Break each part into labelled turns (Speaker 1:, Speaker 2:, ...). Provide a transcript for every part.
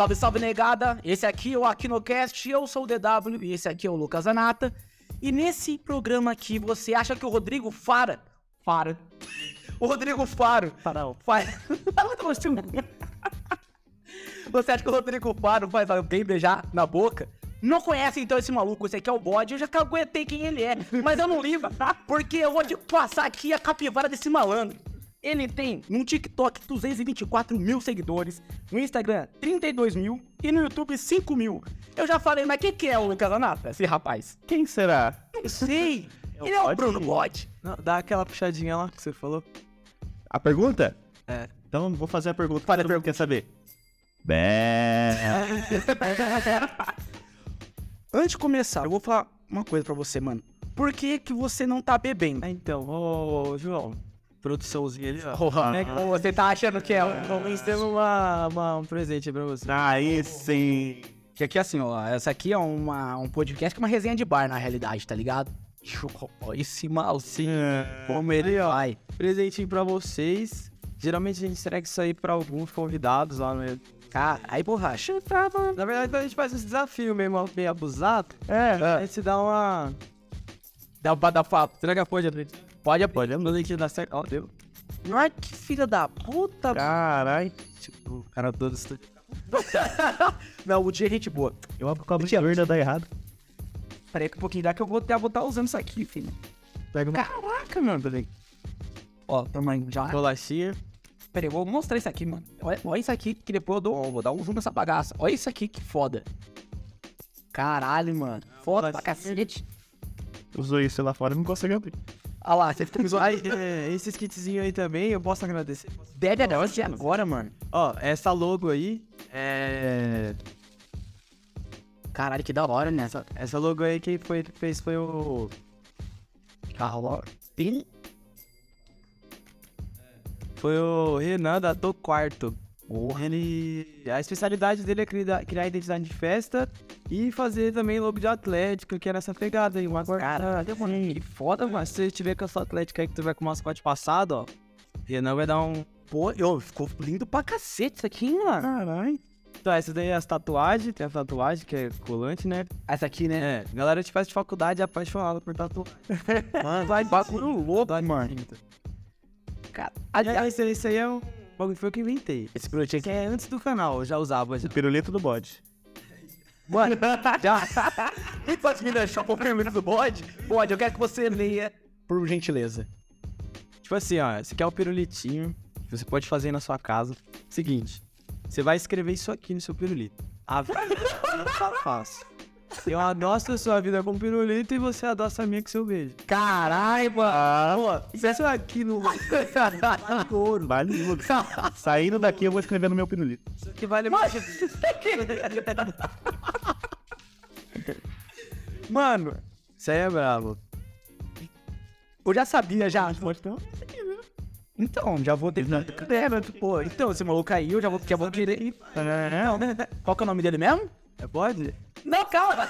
Speaker 1: Salve, salve, negada! Esse aqui é o Aquinocast, eu sou o DW e esse aqui é o Lucas Anata. E nesse programa aqui, você acha que o Rodrigo Fara... Fara... O Rodrigo Faro...
Speaker 2: Farão.
Speaker 1: Faz... você acha que o Rodrigo Faro faz alguém beijar na boca? Não conhece então esse maluco, esse aqui é o bode, eu já caguetei quem ele é, mas eu não ligo, porque eu vou te passar aqui a capivara desse malandro. Ele tem no TikTok 224 mil seguidores, no Instagram 32 mil e no YouTube 5 mil. Eu já falei, mas quem que é o Lucas Anata, esse rapaz?
Speaker 2: Quem será?
Speaker 1: Não sei. Ele é o? Bruno.
Speaker 3: Não, dá aquela puxadinha lá que você falou.
Speaker 2: A pergunta?
Speaker 3: É.
Speaker 2: Então vou fazer a pergunta.
Speaker 1: Fala a
Speaker 2: Todo mundo quer saber. Bé.
Speaker 1: Antes de começar, eu vou falar uma coisa pra você, mano. Por que que você não tá bebendo?
Speaker 3: Ah, então, ô, João. Produçãozinha ali, ó.
Speaker 1: Porra, né? Você tá achando que é...
Speaker 3: Nós temos uma, uma- um presente aí pra você.
Speaker 2: Aí sim.
Speaker 1: Que aqui, assim, ó, essa aqui é uma, um podcast que é uma resenha de bar, na realidade, tá ligado? Ó, Esse malzinho, como ele vai.
Speaker 3: Presentinho pra vocês. Geralmente a gente entrega isso aí pra alguns convidados lá no.
Speaker 1: Cara, aí, borracha, tá, mano.
Speaker 3: Na verdade, a gente faz esse desafio mesmo, meio abusado.
Speaker 1: É,
Speaker 3: A gente dá uma.
Speaker 1: Dá pra dar papo.
Speaker 3: Será que pode, André?
Speaker 1: Pode, pode.
Speaker 3: Quando a gente dá certo. Ó, deu.
Speaker 1: Ai, que filha da puta.
Speaker 2: Caralho.
Speaker 3: Tipo, o cara todo.
Speaker 1: Não, o dia é gente boa.
Speaker 2: Eu abro com a esquerda, dá errado.
Speaker 1: Peraí que um pouquinho dá que eu vou até botar usando isso aqui, filho.
Speaker 2: Pega uma.
Speaker 1: Caraca, mano. Peraí. Ó, tamanho já.
Speaker 3: Bolachinha.
Speaker 1: Peraí, eu vou mostrar isso aqui, mano. Olha, olha isso aqui que depois eu dou, vou dar um zoom nessa bagaça. Olha isso aqui, que foda. Caralho, mano. Foda pra cacete.
Speaker 2: Usou isso lá fora e não consegue abrir.
Speaker 1: Olha lá, você fica me zoando.
Speaker 3: Aí, é, esses kitzinhos aí também, eu posso agradecer.
Speaker 1: Deve até agora, mano.
Speaker 3: Ó, essa logo aí é.
Speaker 1: Caralho, que da hora, né? Essa...
Speaker 3: Essa logo aí quem foi, fez foi o.
Speaker 1: Caralho. Tem...
Speaker 3: Foi o Renan da Do Quarto. Ele. A especialidade dele é criar, criar identidade de festa e fazer também logo de Atlético, que é nessa pegada aí.
Speaker 1: Caralho, mano. Que foda, mano.
Speaker 3: Mas se você tiver com a sua Atlética aí que tu vai com o mascote passado, ó. Renan vai dar um.
Speaker 1: Pô, eu, ficou lindo pra cacete isso aqui, hein, mano.
Speaker 2: Caralho.
Speaker 3: Então, essa daí é as tatuagens, tem a tatuagem que é colante, né?
Speaker 1: Essa aqui, né?
Speaker 3: É, galera de faz de faculdade é apaixonada por tatuagem.
Speaker 1: Mano, vai bagulho louco, mano. Cara,
Speaker 3: aí, esse, esse aí é um bagulho que foi eu que inventei.
Speaker 1: esse
Speaker 3: Que
Speaker 1: aqui.
Speaker 3: é antes do canal, eu já usava. Já.
Speaker 2: Pirulito do bode.
Speaker 1: Mano, já. Pode me deixar o primeiro do bode? Bode, eu quero que você leia, por gentileza.
Speaker 3: Tipo assim, ó, esse aqui é o pirulitinho que você pode fazer na sua casa. Seguinte, você vai escrever isso aqui no seu pirulito. A vida não tá fácil. Eu adoço a sua vida com pirulito e você adoça a minha com seu beijo.
Speaker 1: Caralho, mano.
Speaker 3: Isso aqui no
Speaker 2: Ouro. Vale ouro. Saindo daqui eu vou escrever no meu pirulito.
Speaker 3: que vale
Speaker 1: Mano, Mano,
Speaker 3: Isso aí é bravo.
Speaker 1: eu já sabia já. Então, já vou ter. É, mas, pô, então, esse maluco aí, eu já vou, já vou querer. Qual que é o nome dele mesmo?
Speaker 3: É pode?
Speaker 1: Não, calma.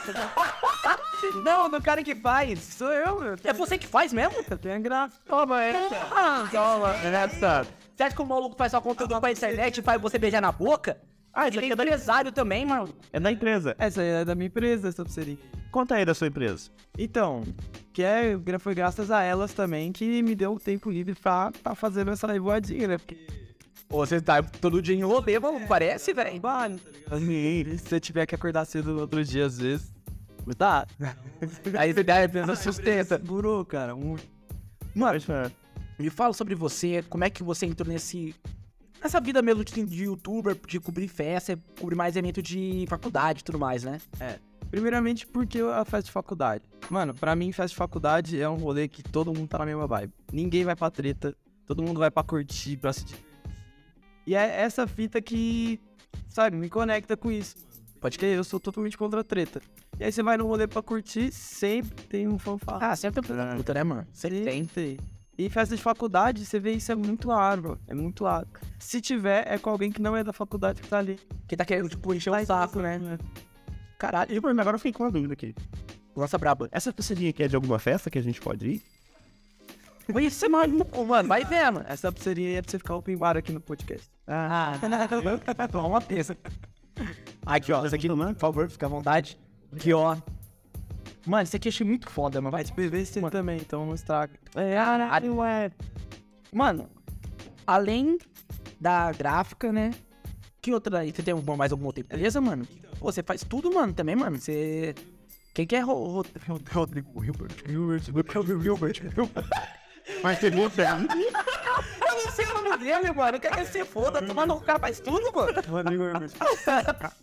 Speaker 1: Não, do cara que faz. Sou eu, meu. É você que faz mesmo?
Speaker 3: Eu tenho graça.
Speaker 1: Toma essa. Toma essa. Você acha que o maluco faz só conteúdo pra internet e faz você beijar na boca? Ah, isso aqui é empresário também, mano.
Speaker 2: É da empresa.
Speaker 3: Essa aí é da minha empresa, essa pulseirinha.
Speaker 2: Conta aí da sua empresa.
Speaker 3: Então, que é, foi graças a elas também que me deu tempo livre pra tá fazendo essa revoadinha, né? Porque
Speaker 1: Você tá todo dia em rolê, mano, parece, velho.
Speaker 3: Mano, se você tiver que acordar cedo no outro dia, às vezes. Tá.
Speaker 1: Aí você dá, pensa, sustenta.
Speaker 3: Burou, cara. Um...
Speaker 1: Mano, me fala sobre você, como é que você entrou nesse... Nessa vida mesmo de, de youtuber, de cobrir festa, cobrir mais evento de faculdade e tudo mais, né?
Speaker 3: Primeiramente, porque a festa de faculdade. Mano, pra mim, festa de faculdade é um rolê que todo mundo tá na mesma vibe. Ninguém vai pra treta, todo mundo vai pra curtir, pra se divertir. E é essa fita que, sabe, me conecta com isso. Pode crer, eu sou totalmente contra a treta. E aí você vai no rolê pra curtir, sempre tem um fanfarra.
Speaker 1: Ah, sempre tem puta, né, mano? Sempre tem.
Speaker 3: Tem. E festa de faculdade, você vê isso é muito raro, bro. É muito raro. Se tiver, é com alguém que não é da faculdade que tá ali.
Speaker 1: Que tá querendo, tipo, encher o saco, né? Caralho,
Speaker 2: E agora eu fiquei com uma dúvida aqui.
Speaker 1: lança braba.
Speaker 2: Essa pulseirinha aqui é de alguma festa que a gente pode ir?
Speaker 1: Vai ser maluco, mano. Vai vendo.
Speaker 3: Essa aí é pra você ficar open bar aqui no podcast.
Speaker 1: Ah, toma uma peça. Aqui, ó. Isso aqui, por favor, fica à vontade. Aqui, ó. Mano, isso aqui eu achei muito foda, mano. Vai,
Speaker 3: PVC também, então não estraga.
Speaker 1: É, caralho, é. Mano, além da gráfica, né? Que outra aí? Você tem mais alguma outra empresa, mano? Pô, você faz tudo, mano, também, mano. Você. Quem que é Ro- Ro- Ro- Rodrigo Hilbert? Hilbert, Hilbert, Hilbert.
Speaker 2: Mas tem muito
Speaker 1: Eu não sei o nome dele, mano. Eu quero que você foda. Tomando o cara faz tudo, mano.
Speaker 3: Rodrigo Herbert.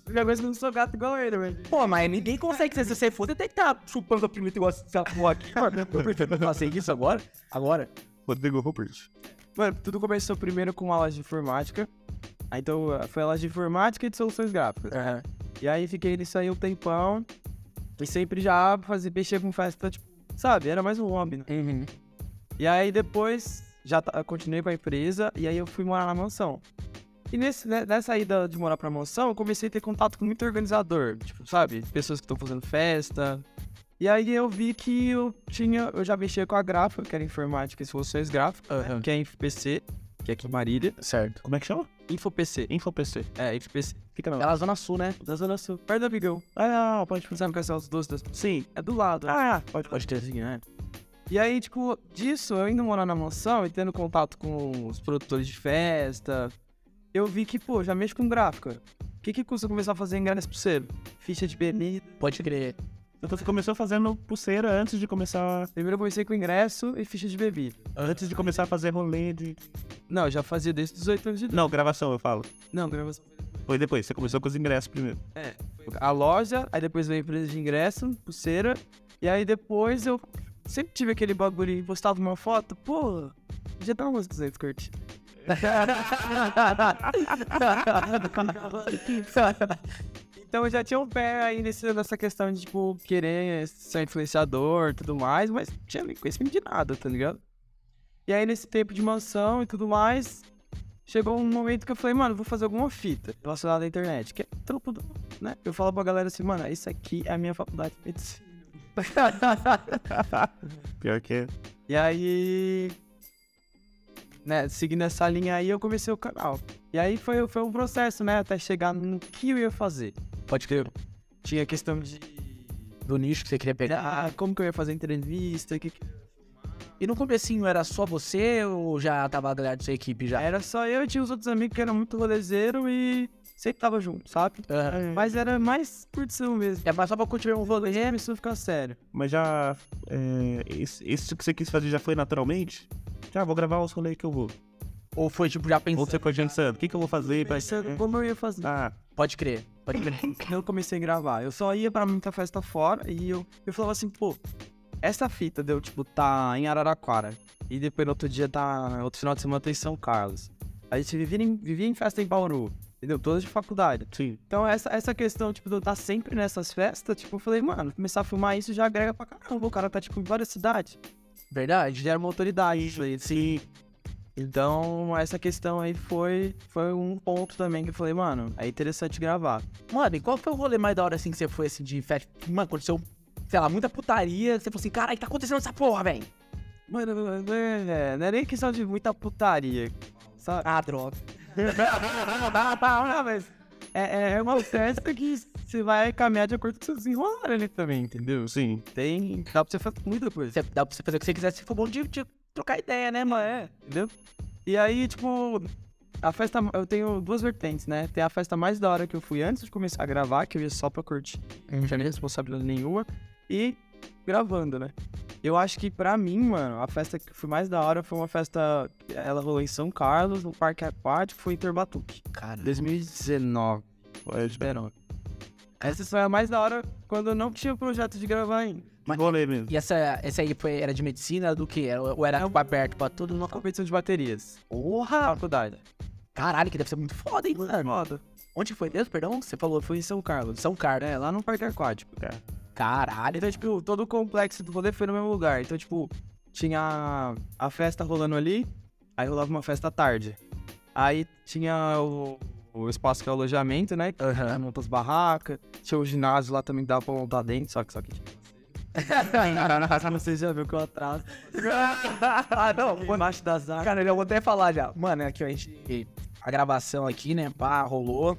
Speaker 3: Minha coisa que eu não sou gato igual ele, velho.
Speaker 1: Pô, mas ninguém consegue ser se você for. Você tem que estar chupando a primita igual essa porra aqui, mano. Eu prefiro fazer isso agora. Agora.
Speaker 2: Rodrigo Rupert.
Speaker 3: Mano, tudo começou primeiro com aulas de informática. Aí então foi aulas de informática e de soluções gráficas. E aí fiquei nisso aí um tempão. E sempre já fazia, mexer com festa, tipo, sabe? Era mais um hobby, né?
Speaker 1: Uhum.
Speaker 3: E aí depois já continuei com a empresa e aí eu fui morar na mansão. E nesse, né, nessa ida de morar pra mansão, eu comecei a ter contato com muito organizador, tipo, sabe? Pessoas que estão fazendo festa. E aí eu vi que eu tinha, eu já mexia com a gráfica, que era informática e soluções gráficas, que é InfoPC, que é aqui em Marília.
Speaker 1: Certo.
Speaker 2: Como é que chama?
Speaker 3: InfoPC.
Speaker 2: InfoPC.
Speaker 3: É, InfoPC.
Speaker 2: Fica na...
Speaker 1: É Zona Sul, né?
Speaker 3: Da Zona Sul, perto do Vigão.
Speaker 2: Ah, pode
Speaker 3: Sabe que é os doces.
Speaker 2: Sim.
Speaker 3: É do lado.
Speaker 2: Ah, pode
Speaker 3: Pode ter assim, né? E aí, tipo, disso, eu indo morar na mansão e tendo contato com os produtores de festa, eu vi que, pô, já mexo com gráfica. O que que custa começar a fazer ingresso pro selo? Ficha de bebida.
Speaker 1: Pode crer.
Speaker 2: Então você começou fazendo pulseira antes de começar.
Speaker 3: Primeiro eu comecei com ingresso e ficha de bebida.
Speaker 2: Antes de começar a fazer rolê de.
Speaker 3: Não, eu já fazia desde os 18 anos de idade.
Speaker 2: Não, gravação, eu falo.
Speaker 3: Não, gravação.
Speaker 2: Foi depois, você começou com os ingressos primeiro.
Speaker 3: É. A loja, aí depois veio a empresa de ingresso, pulseira, e aí depois eu sempre tive aquele bagulho, postava uma foto, pô, já dá umas 200 curtidas. Então eu já tinha um pé aí nesse, nessa questão de, tipo, querer ser influenciador e tudo mais, mas não tinha conhecimento de nada, tá ligado? E aí nesse tempo de mansão e tudo mais, chegou um momento que eu falei, mano, vou fazer alguma fita relacionada à internet, que é trampo né? Eu falo pra galera assim, mano, isso aqui é a minha faculdade de medicina.
Speaker 2: Pior que é.
Speaker 3: E aí, né, seguindo essa linha aí, eu comecei o canal. E aí foi, foi um processo, né, até chegar no que eu ia fazer.
Speaker 1: Pode crer.
Speaker 3: Tinha questão de
Speaker 1: Do nicho que você queria pegar.
Speaker 3: ah, como que eu ia fazer entrevista, que que-
Speaker 1: E no comecinho era só você ou já tava a galera da sua equipe já?
Speaker 3: Era só eu e tinha os outros amigos que eram muito rolezeiro e sempre tava junto, sabe?
Speaker 1: Aham.
Speaker 3: Mas era mais curtição mesmo.
Speaker 1: É mais só pra continuar um rolê.
Speaker 3: Começou a ficar sério.
Speaker 2: Mas já. É, esse- isso que você quis fazer já foi naturalmente? Já, vou gravar os rolês que eu vou.
Speaker 1: Ou foi tipo já
Speaker 2: Ou
Speaker 1: pensando?
Speaker 2: você foi pensando, o que, que eu vou fazer pra.
Speaker 3: Pensando como eu ia fazer.
Speaker 2: Ah,
Speaker 1: Pode crer. Pode crer.
Speaker 3: eu comecei a gravar. Eu só ia pra muita festa fora e eu, eu falava assim, pô, essa fita deu, tipo, tá em Araraquara. E depois no outro dia tá. Outro final de semana tá em São Carlos. A gente vivia em, vivia em festa em Bauru. Entendeu? Todas de faculdade.
Speaker 2: sim.
Speaker 3: Então, essa, essa questão, tipo, de eu estar sempre nessas festas, tipo, eu falei, mano, começar a filmar isso já agrega pra caramba. O cara tá, tipo, em várias cidades.
Speaker 1: Verdade?
Speaker 3: Já era uma autoridade isso aí.
Speaker 2: Sim.
Speaker 3: Então, essa questão aí foi, foi um ponto também que eu falei, mano, é interessante gravar.
Speaker 1: Mano, e qual foi o rolê mais da hora assim que você foi assim de festa? Mano, aconteceu, sei lá, muita putaria. Você falou assim, caralho, tá acontecendo essa porra, velho?
Speaker 3: Mano, não é, não é nem questão de muita putaria, sabe?
Speaker 1: Ah, droga.
Speaker 3: Mas é, é uma festa que você vai caminhar de acordo com seus desenrolar ali também, entendeu?
Speaker 2: Sim.
Speaker 3: Tem, dá pra você fazer muita coisa.
Speaker 1: Dá pra você fazer o que você quiser se for bom de, de trocar ideia, né, mano?
Speaker 3: É, entendeu? E aí, tipo, a festa, eu tenho duas vertentes, né? Tem a festa mais da hora que eu fui antes de começar a gravar, que eu ia só pra curtir, não tinha nem responsabilidade nenhuma, e gravando, né? Eu acho que pra mim, mano, a festa que foi mais da hora foi uma festa, ela rolou em São Carlos, no Parque Aquático, foi em Terbatuque,
Speaker 1: Cara.
Speaker 3: 2019,
Speaker 2: Pode.
Speaker 3: 19. Essa foi a mais da hora quando eu não tinha o projeto de gravar ainda.
Speaker 1: Mas-
Speaker 2: Rolê mesmo.
Speaker 1: E essa, essa aí foi, era de medicina do que? Era, ou era tipo, aberto pra todo mundo?
Speaker 3: Uma competição de baterias.
Speaker 1: Porra!
Speaker 3: Faculdade.
Speaker 1: Caralho, que deve ser muito foda, hein, mano?
Speaker 3: Foda.
Speaker 1: Onde foi mesmo, perdão? Você falou,
Speaker 3: Foi em São Carlos.
Speaker 1: São Carlos.
Speaker 3: É, lá no Parque Aquático.
Speaker 1: Caralho.
Speaker 3: Então, tipo, todo o complexo do rolê foi no mesmo lugar. Então, tipo, tinha a festa rolando ali, aí rolava uma festa à tarde. Aí tinha o, o espaço que é o alojamento, né?
Speaker 1: Aham.
Speaker 3: monta as barracas. Tinha o ginásio lá também que dava pra montar dentro, só que só que tinha. Vocês já viu que eu atraso.
Speaker 1: ah, não.
Speaker 3: Embaixo das árvores.
Speaker 1: Cara, eu vou até falar já. Mano, aqui, ó, a gente. A gravação aqui, né? Pá, rolou.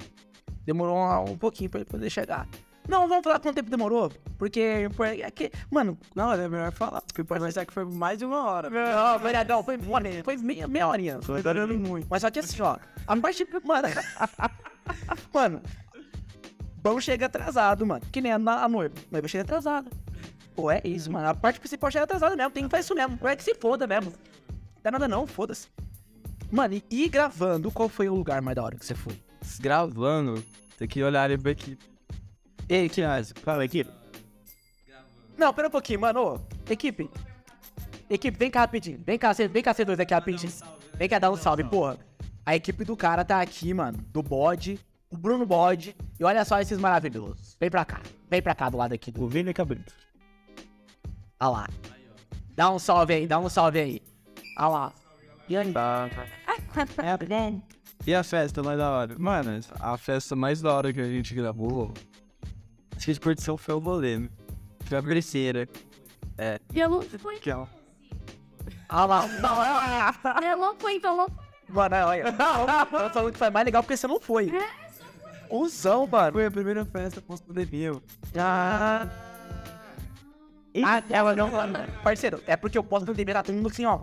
Speaker 1: Demorou um, um pouquinho pra ele poder chegar. Não, vamos falar quanto tempo demorou. Porque. porque é que, mano,
Speaker 3: Não, é melhor falar, porque pode pensar que foi mais de uma hora.
Speaker 1: não, vereador, foi, uma hora, foi meia, meia horinha.
Speaker 2: Foi durando
Speaker 1: muito. Mas só que assim, ó. A parte. Mano. mano. Vamos chega atrasado, mano. Que nem a, a noiva. A noiva chega atrasada. Pô, é isso, mano. A parte principal chega atrasada mesmo. Tem que fazer isso mesmo. É que se foda mesmo. Não dá nada não, foda-se. Mano, e, e gravando, qual foi o lugar mais da hora que você foi?
Speaker 3: Gravando, tem que olhar ali pra equipe. Ei, que acha?
Speaker 2: Fala aqui.
Speaker 1: Não, pera um pouquinho, mano. Ô, equipe. Equipe, vem cá rapidinho. Vem cá, vem cá, vocês dois aqui rapidinho. Vem cá dar um salve, porra. A equipe do cara tá aqui, mano. Do bode. O Bruno Bode. E olha só esses maravilhosos. Vem pra cá. Vem pra cá do lado aqui do.
Speaker 2: O Vini Cabrito.
Speaker 1: Olha lá. Dá um salve aí, dá um salve aí. Olha lá. E aí?
Speaker 3: E a festa mais da hora? Mano, a festa mais da hora que a gente gravou, acho que de curtição foi o rolê, né? Foi a terceira. É,
Speaker 4: Eu não fui,
Speaker 3: que é uma
Speaker 1: Olha lá. Não,
Speaker 4: eu não fui, então não
Speaker 1: Mano, olha. Não, eu falando que foi mais legal porque você não foi. Usão, mano.
Speaker 3: Foi a primeira festa pós-pandemia.
Speaker 1: Ah. Ah, ela não. Parceiro, é porque eu posso pandemia tá todo mundo assim, ó.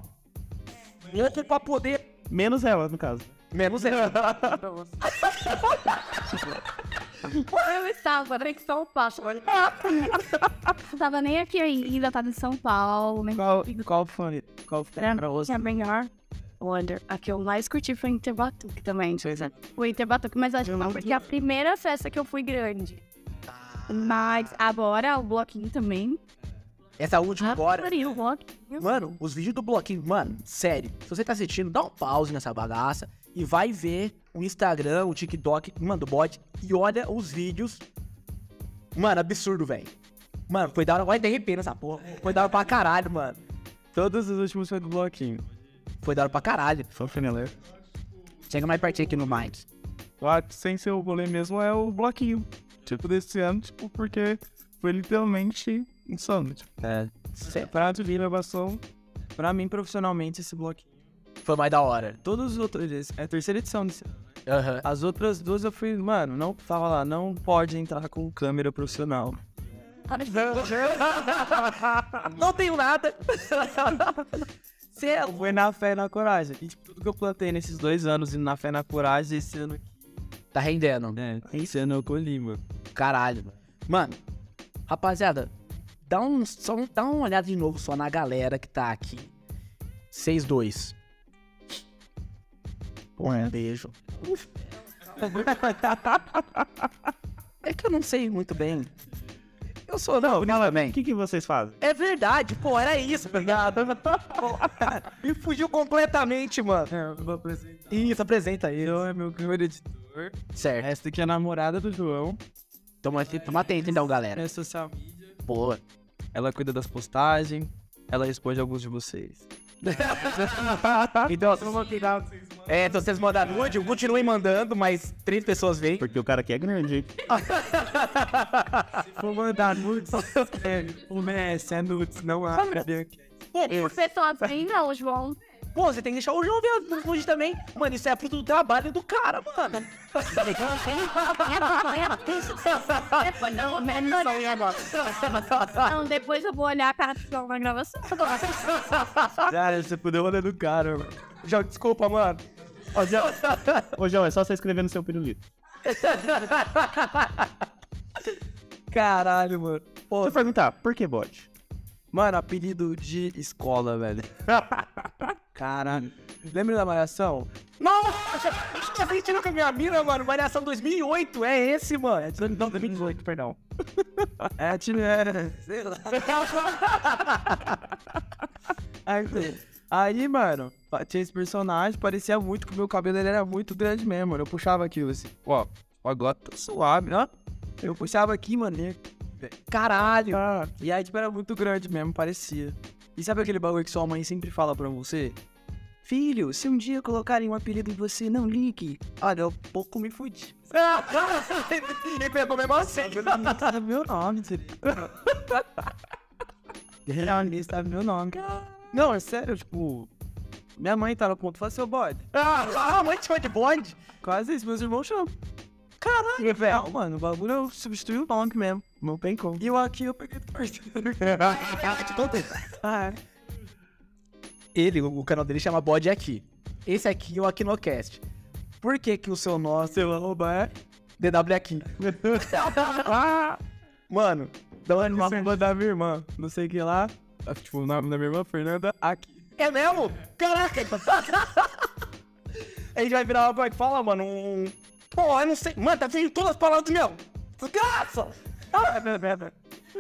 Speaker 1: Louco pra poder.
Speaker 2: Menos ela, no caso.
Speaker 1: Menos ela.
Speaker 4: Eu estava em São Paulo. Não tava nem aqui ainda, tava em São Paulo. né?
Speaker 3: Qual, qual foi? Qual foi você?
Speaker 4: Minha melhor Wonder. A que eu mais curti foi Interbatuque também. Foi Interbatuque, mas acho que não, porque a primeira festa que eu fui grande. Mas agora o bloquinho também.
Speaker 1: Essa última agora.
Speaker 4: O.
Speaker 1: Mano, os vídeos do bloquinho, mano, sério. Se você tá assistindo, dá um pause nessa bagaça e vai ver o Instagram, o TikTok, mano, do bot e olha os vídeos. Mano, absurdo, velho. Mano, foi da hora. Olha, derreper nessa porra. Foi da hora pra caralho, mano.
Speaker 3: Todos os últimos foi do bloquinho.
Speaker 1: Foi da hora pra caralho.
Speaker 2: Só Fenelé.
Speaker 1: Chega mais pertinho aqui no Minds.
Speaker 5: Lá, sem ser o rolê mesmo, é o bloquinho. Tipo, desse ano, tipo, porque foi literalmente insano. Tipo,
Speaker 3: É. Pra de gravação, pra mim, profissionalmente, esse bloquinho.
Speaker 1: Foi mais da hora.
Speaker 3: Todos os outros, é a terceira edição desse ano.
Speaker 1: Aham.
Speaker 3: As outras duas eu fui, mano, não tava lá, não pode entrar com câmera profissional.
Speaker 1: Não tenho nada. É
Speaker 3: Foi na fé e na coragem. E tipo, tudo que eu plantei nesses dois anos indo na fé e na coragem, esse ano aqui.
Speaker 1: Tá rendendo.
Speaker 3: É, esse ano eu colhi, mano.
Speaker 1: Caralho, mano. Mano, rapaziada, dá, um, só, um- dá uma olhada de novo só na galera que tá aqui. 6-2. Um beijo. É que eu não sei muito bem. Eu sou, não, também.
Speaker 2: O que, que vocês fazem?
Speaker 1: É verdade, pô, era isso, ligado? Me fugiu completamente, mano.
Speaker 3: É, eu vou apresentar.
Speaker 1: Isso, apresenta aí.
Speaker 3: João é meu câmera editor.
Speaker 1: Certo.
Speaker 3: Essa aqui é a namorada do João.
Speaker 1: Toma, toma atento então, galera.
Speaker 3: É social media.
Speaker 1: Boa.
Speaker 3: Ela cuida das postagens. Ela responde alguns de vocês.
Speaker 1: Então, é, então vocês mandaram nude, continuem mandando, mas três pessoas veem.
Speaker 2: Porque o cara aqui é grande.
Speaker 3: Vou mandar nudes. é, o Messi é nudes, não há.
Speaker 4: Por pessoas bem não, João.
Speaker 1: Pô, você tem que deixar o João ver nude também. Mano, isso é fruto do trabalho do cara, mano.
Speaker 4: Não, depois eu vou olhar a cara do na gravação.
Speaker 3: Cara, você puder olhar no cara, mano.
Speaker 1: João, desculpa, mano.
Speaker 2: Ô, João, Ô, João, é só você escrever no seu pirulito.
Speaker 3: Caralho, mano.
Speaker 2: Deixa eu perguntar, por que bode?
Speaker 3: Mano, apelido de escola, velho. Caralho. Lembra da Malhação?
Speaker 1: Nossa, tá assistindo com a minha mina, mano. Variação 2008, é esse, mano. Não, 2018, perdão.
Speaker 3: É, tinha. é, Sei lá. Aí, aí, mano, tinha esse personagem, parecia muito que o meu cabelo ele era muito grande mesmo, mano. Eu puxava aquilo assim, ó, agora tá suave, ó. Eu puxava aqui, mano. E-
Speaker 1: Caralho.
Speaker 3: E aí, tipo, era muito grande mesmo, parecia. E sabe aquele bagulho que sua mãe sempre fala pra você? Filho, se um dia colocarem um apelido em você, não ligue. Olha, eu pouco me fudi.
Speaker 1: Ele pegou mesmo assim.
Speaker 3: Tá meu nome. Realmente tá meu nome. Não, é sério, tipo... Minha mãe tá no ponto, fala, seu bode.
Speaker 1: Ah, a mãe te chama de bode?
Speaker 3: Quase isso, meus irmãos chamam. Caralho, velho. Mano, o bagulho eu substituí o nome mesmo.
Speaker 2: Não tem como.
Speaker 3: E o aqui eu peguei do parceiro. ah, é.
Speaker 1: Ele, o canal dele chama Bode Aqui. Esse aqui é o Aquinocast. Por que que o seu nome, seu arroba é DW Aqui? Mano,
Speaker 3: da onde uma arroba da minha irmã. Não sei o que lá. Ah, Tipo, o nome da minha irmã, Fernanda, aqui.
Speaker 1: é mesmo? Caraca! A gente vai virar uma que fala, mano, um... Pô, eu não sei. Mano, tá vendo todas as palavras do meu. Desgraça!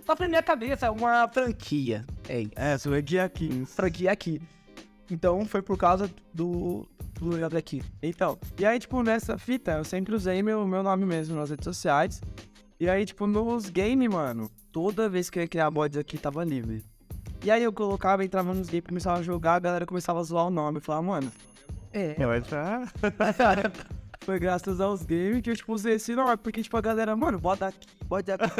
Speaker 1: Tá pra minha cabeça, é uma franquia. É,
Speaker 3: É, sou aqui aqui.
Speaker 1: franquia aqui. Então foi por causa do. do DW Aqui.
Speaker 3: Então, e aí, tipo, nessa fita, eu sempre usei meu, meu nome mesmo nas redes sociais. E aí, tipo, nos games, mano, toda vez que eu ia criar mods aqui, tava livre. E aí eu colocava, entrava nos games, começava a jogar, a galera começava a zoar o nome. Eu falava, mano,
Speaker 1: É.
Speaker 2: Eu ia entrar.
Speaker 3: Foi graças aos games que eu, tipo, usei esse nome. Porque, tipo, a galera, mano, bota aqui, bota aqui.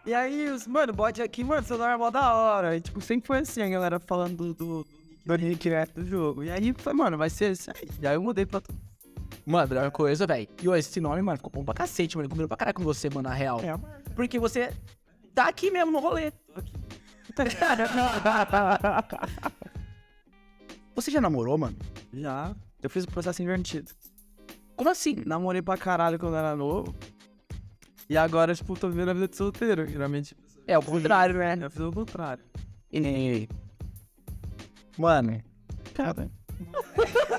Speaker 3: E aí, os, mano, bode aqui, mano, seu nome é mó da hora. E, tipo, sempre foi assim, a galera falando do, do, do nick, né, do jogo. E aí, foi, mano, vai ser esse aí. E aí eu mudei pra tu.
Speaker 1: Mano, melhor coisa, velho. E ó, esse nome, mano, ficou bom pra cacete, mano. Combinou pra caralho com você, mano, na real.
Speaker 2: É,
Speaker 1: Porque você tá aqui mesmo no rolê. Você já namorou, mano?
Speaker 3: Já. Eu fiz o processo invertido.
Speaker 1: Como assim?
Speaker 3: Namorei pra caralho quando era novo. E agora, tipo, tô vivendo a vida de solteiro. Geralmente,
Speaker 1: É o contrário, né?
Speaker 3: eu fiz o contrário.
Speaker 1: E... Mano,
Speaker 2: Cara,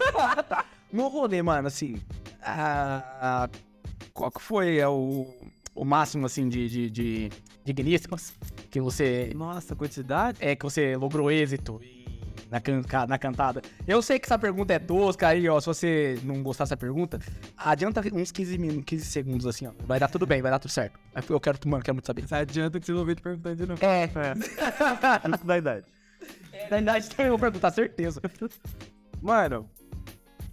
Speaker 1: no rolê, mano, assim, a, a- qual que foi é, o, o máximo, assim, de, de, de, que você,
Speaker 3: Nossa, quantidade?
Speaker 1: é, que você logrou êxito na, can, na cantada? Eu sei que essa pergunta é tosca aí, ó, se você não gostar dessa pergunta, adianta uns 15 minutos, 15 segundos, assim, ó, vai dar tudo bem, vai dar tudo certo. Eu quero, mano, quero muito saber.
Speaker 3: Adianta que você não veio te perguntar de novo.
Speaker 1: É,
Speaker 2: antes da idade.
Speaker 1: na verdade, eu vou perguntar, certeza.
Speaker 3: Mano,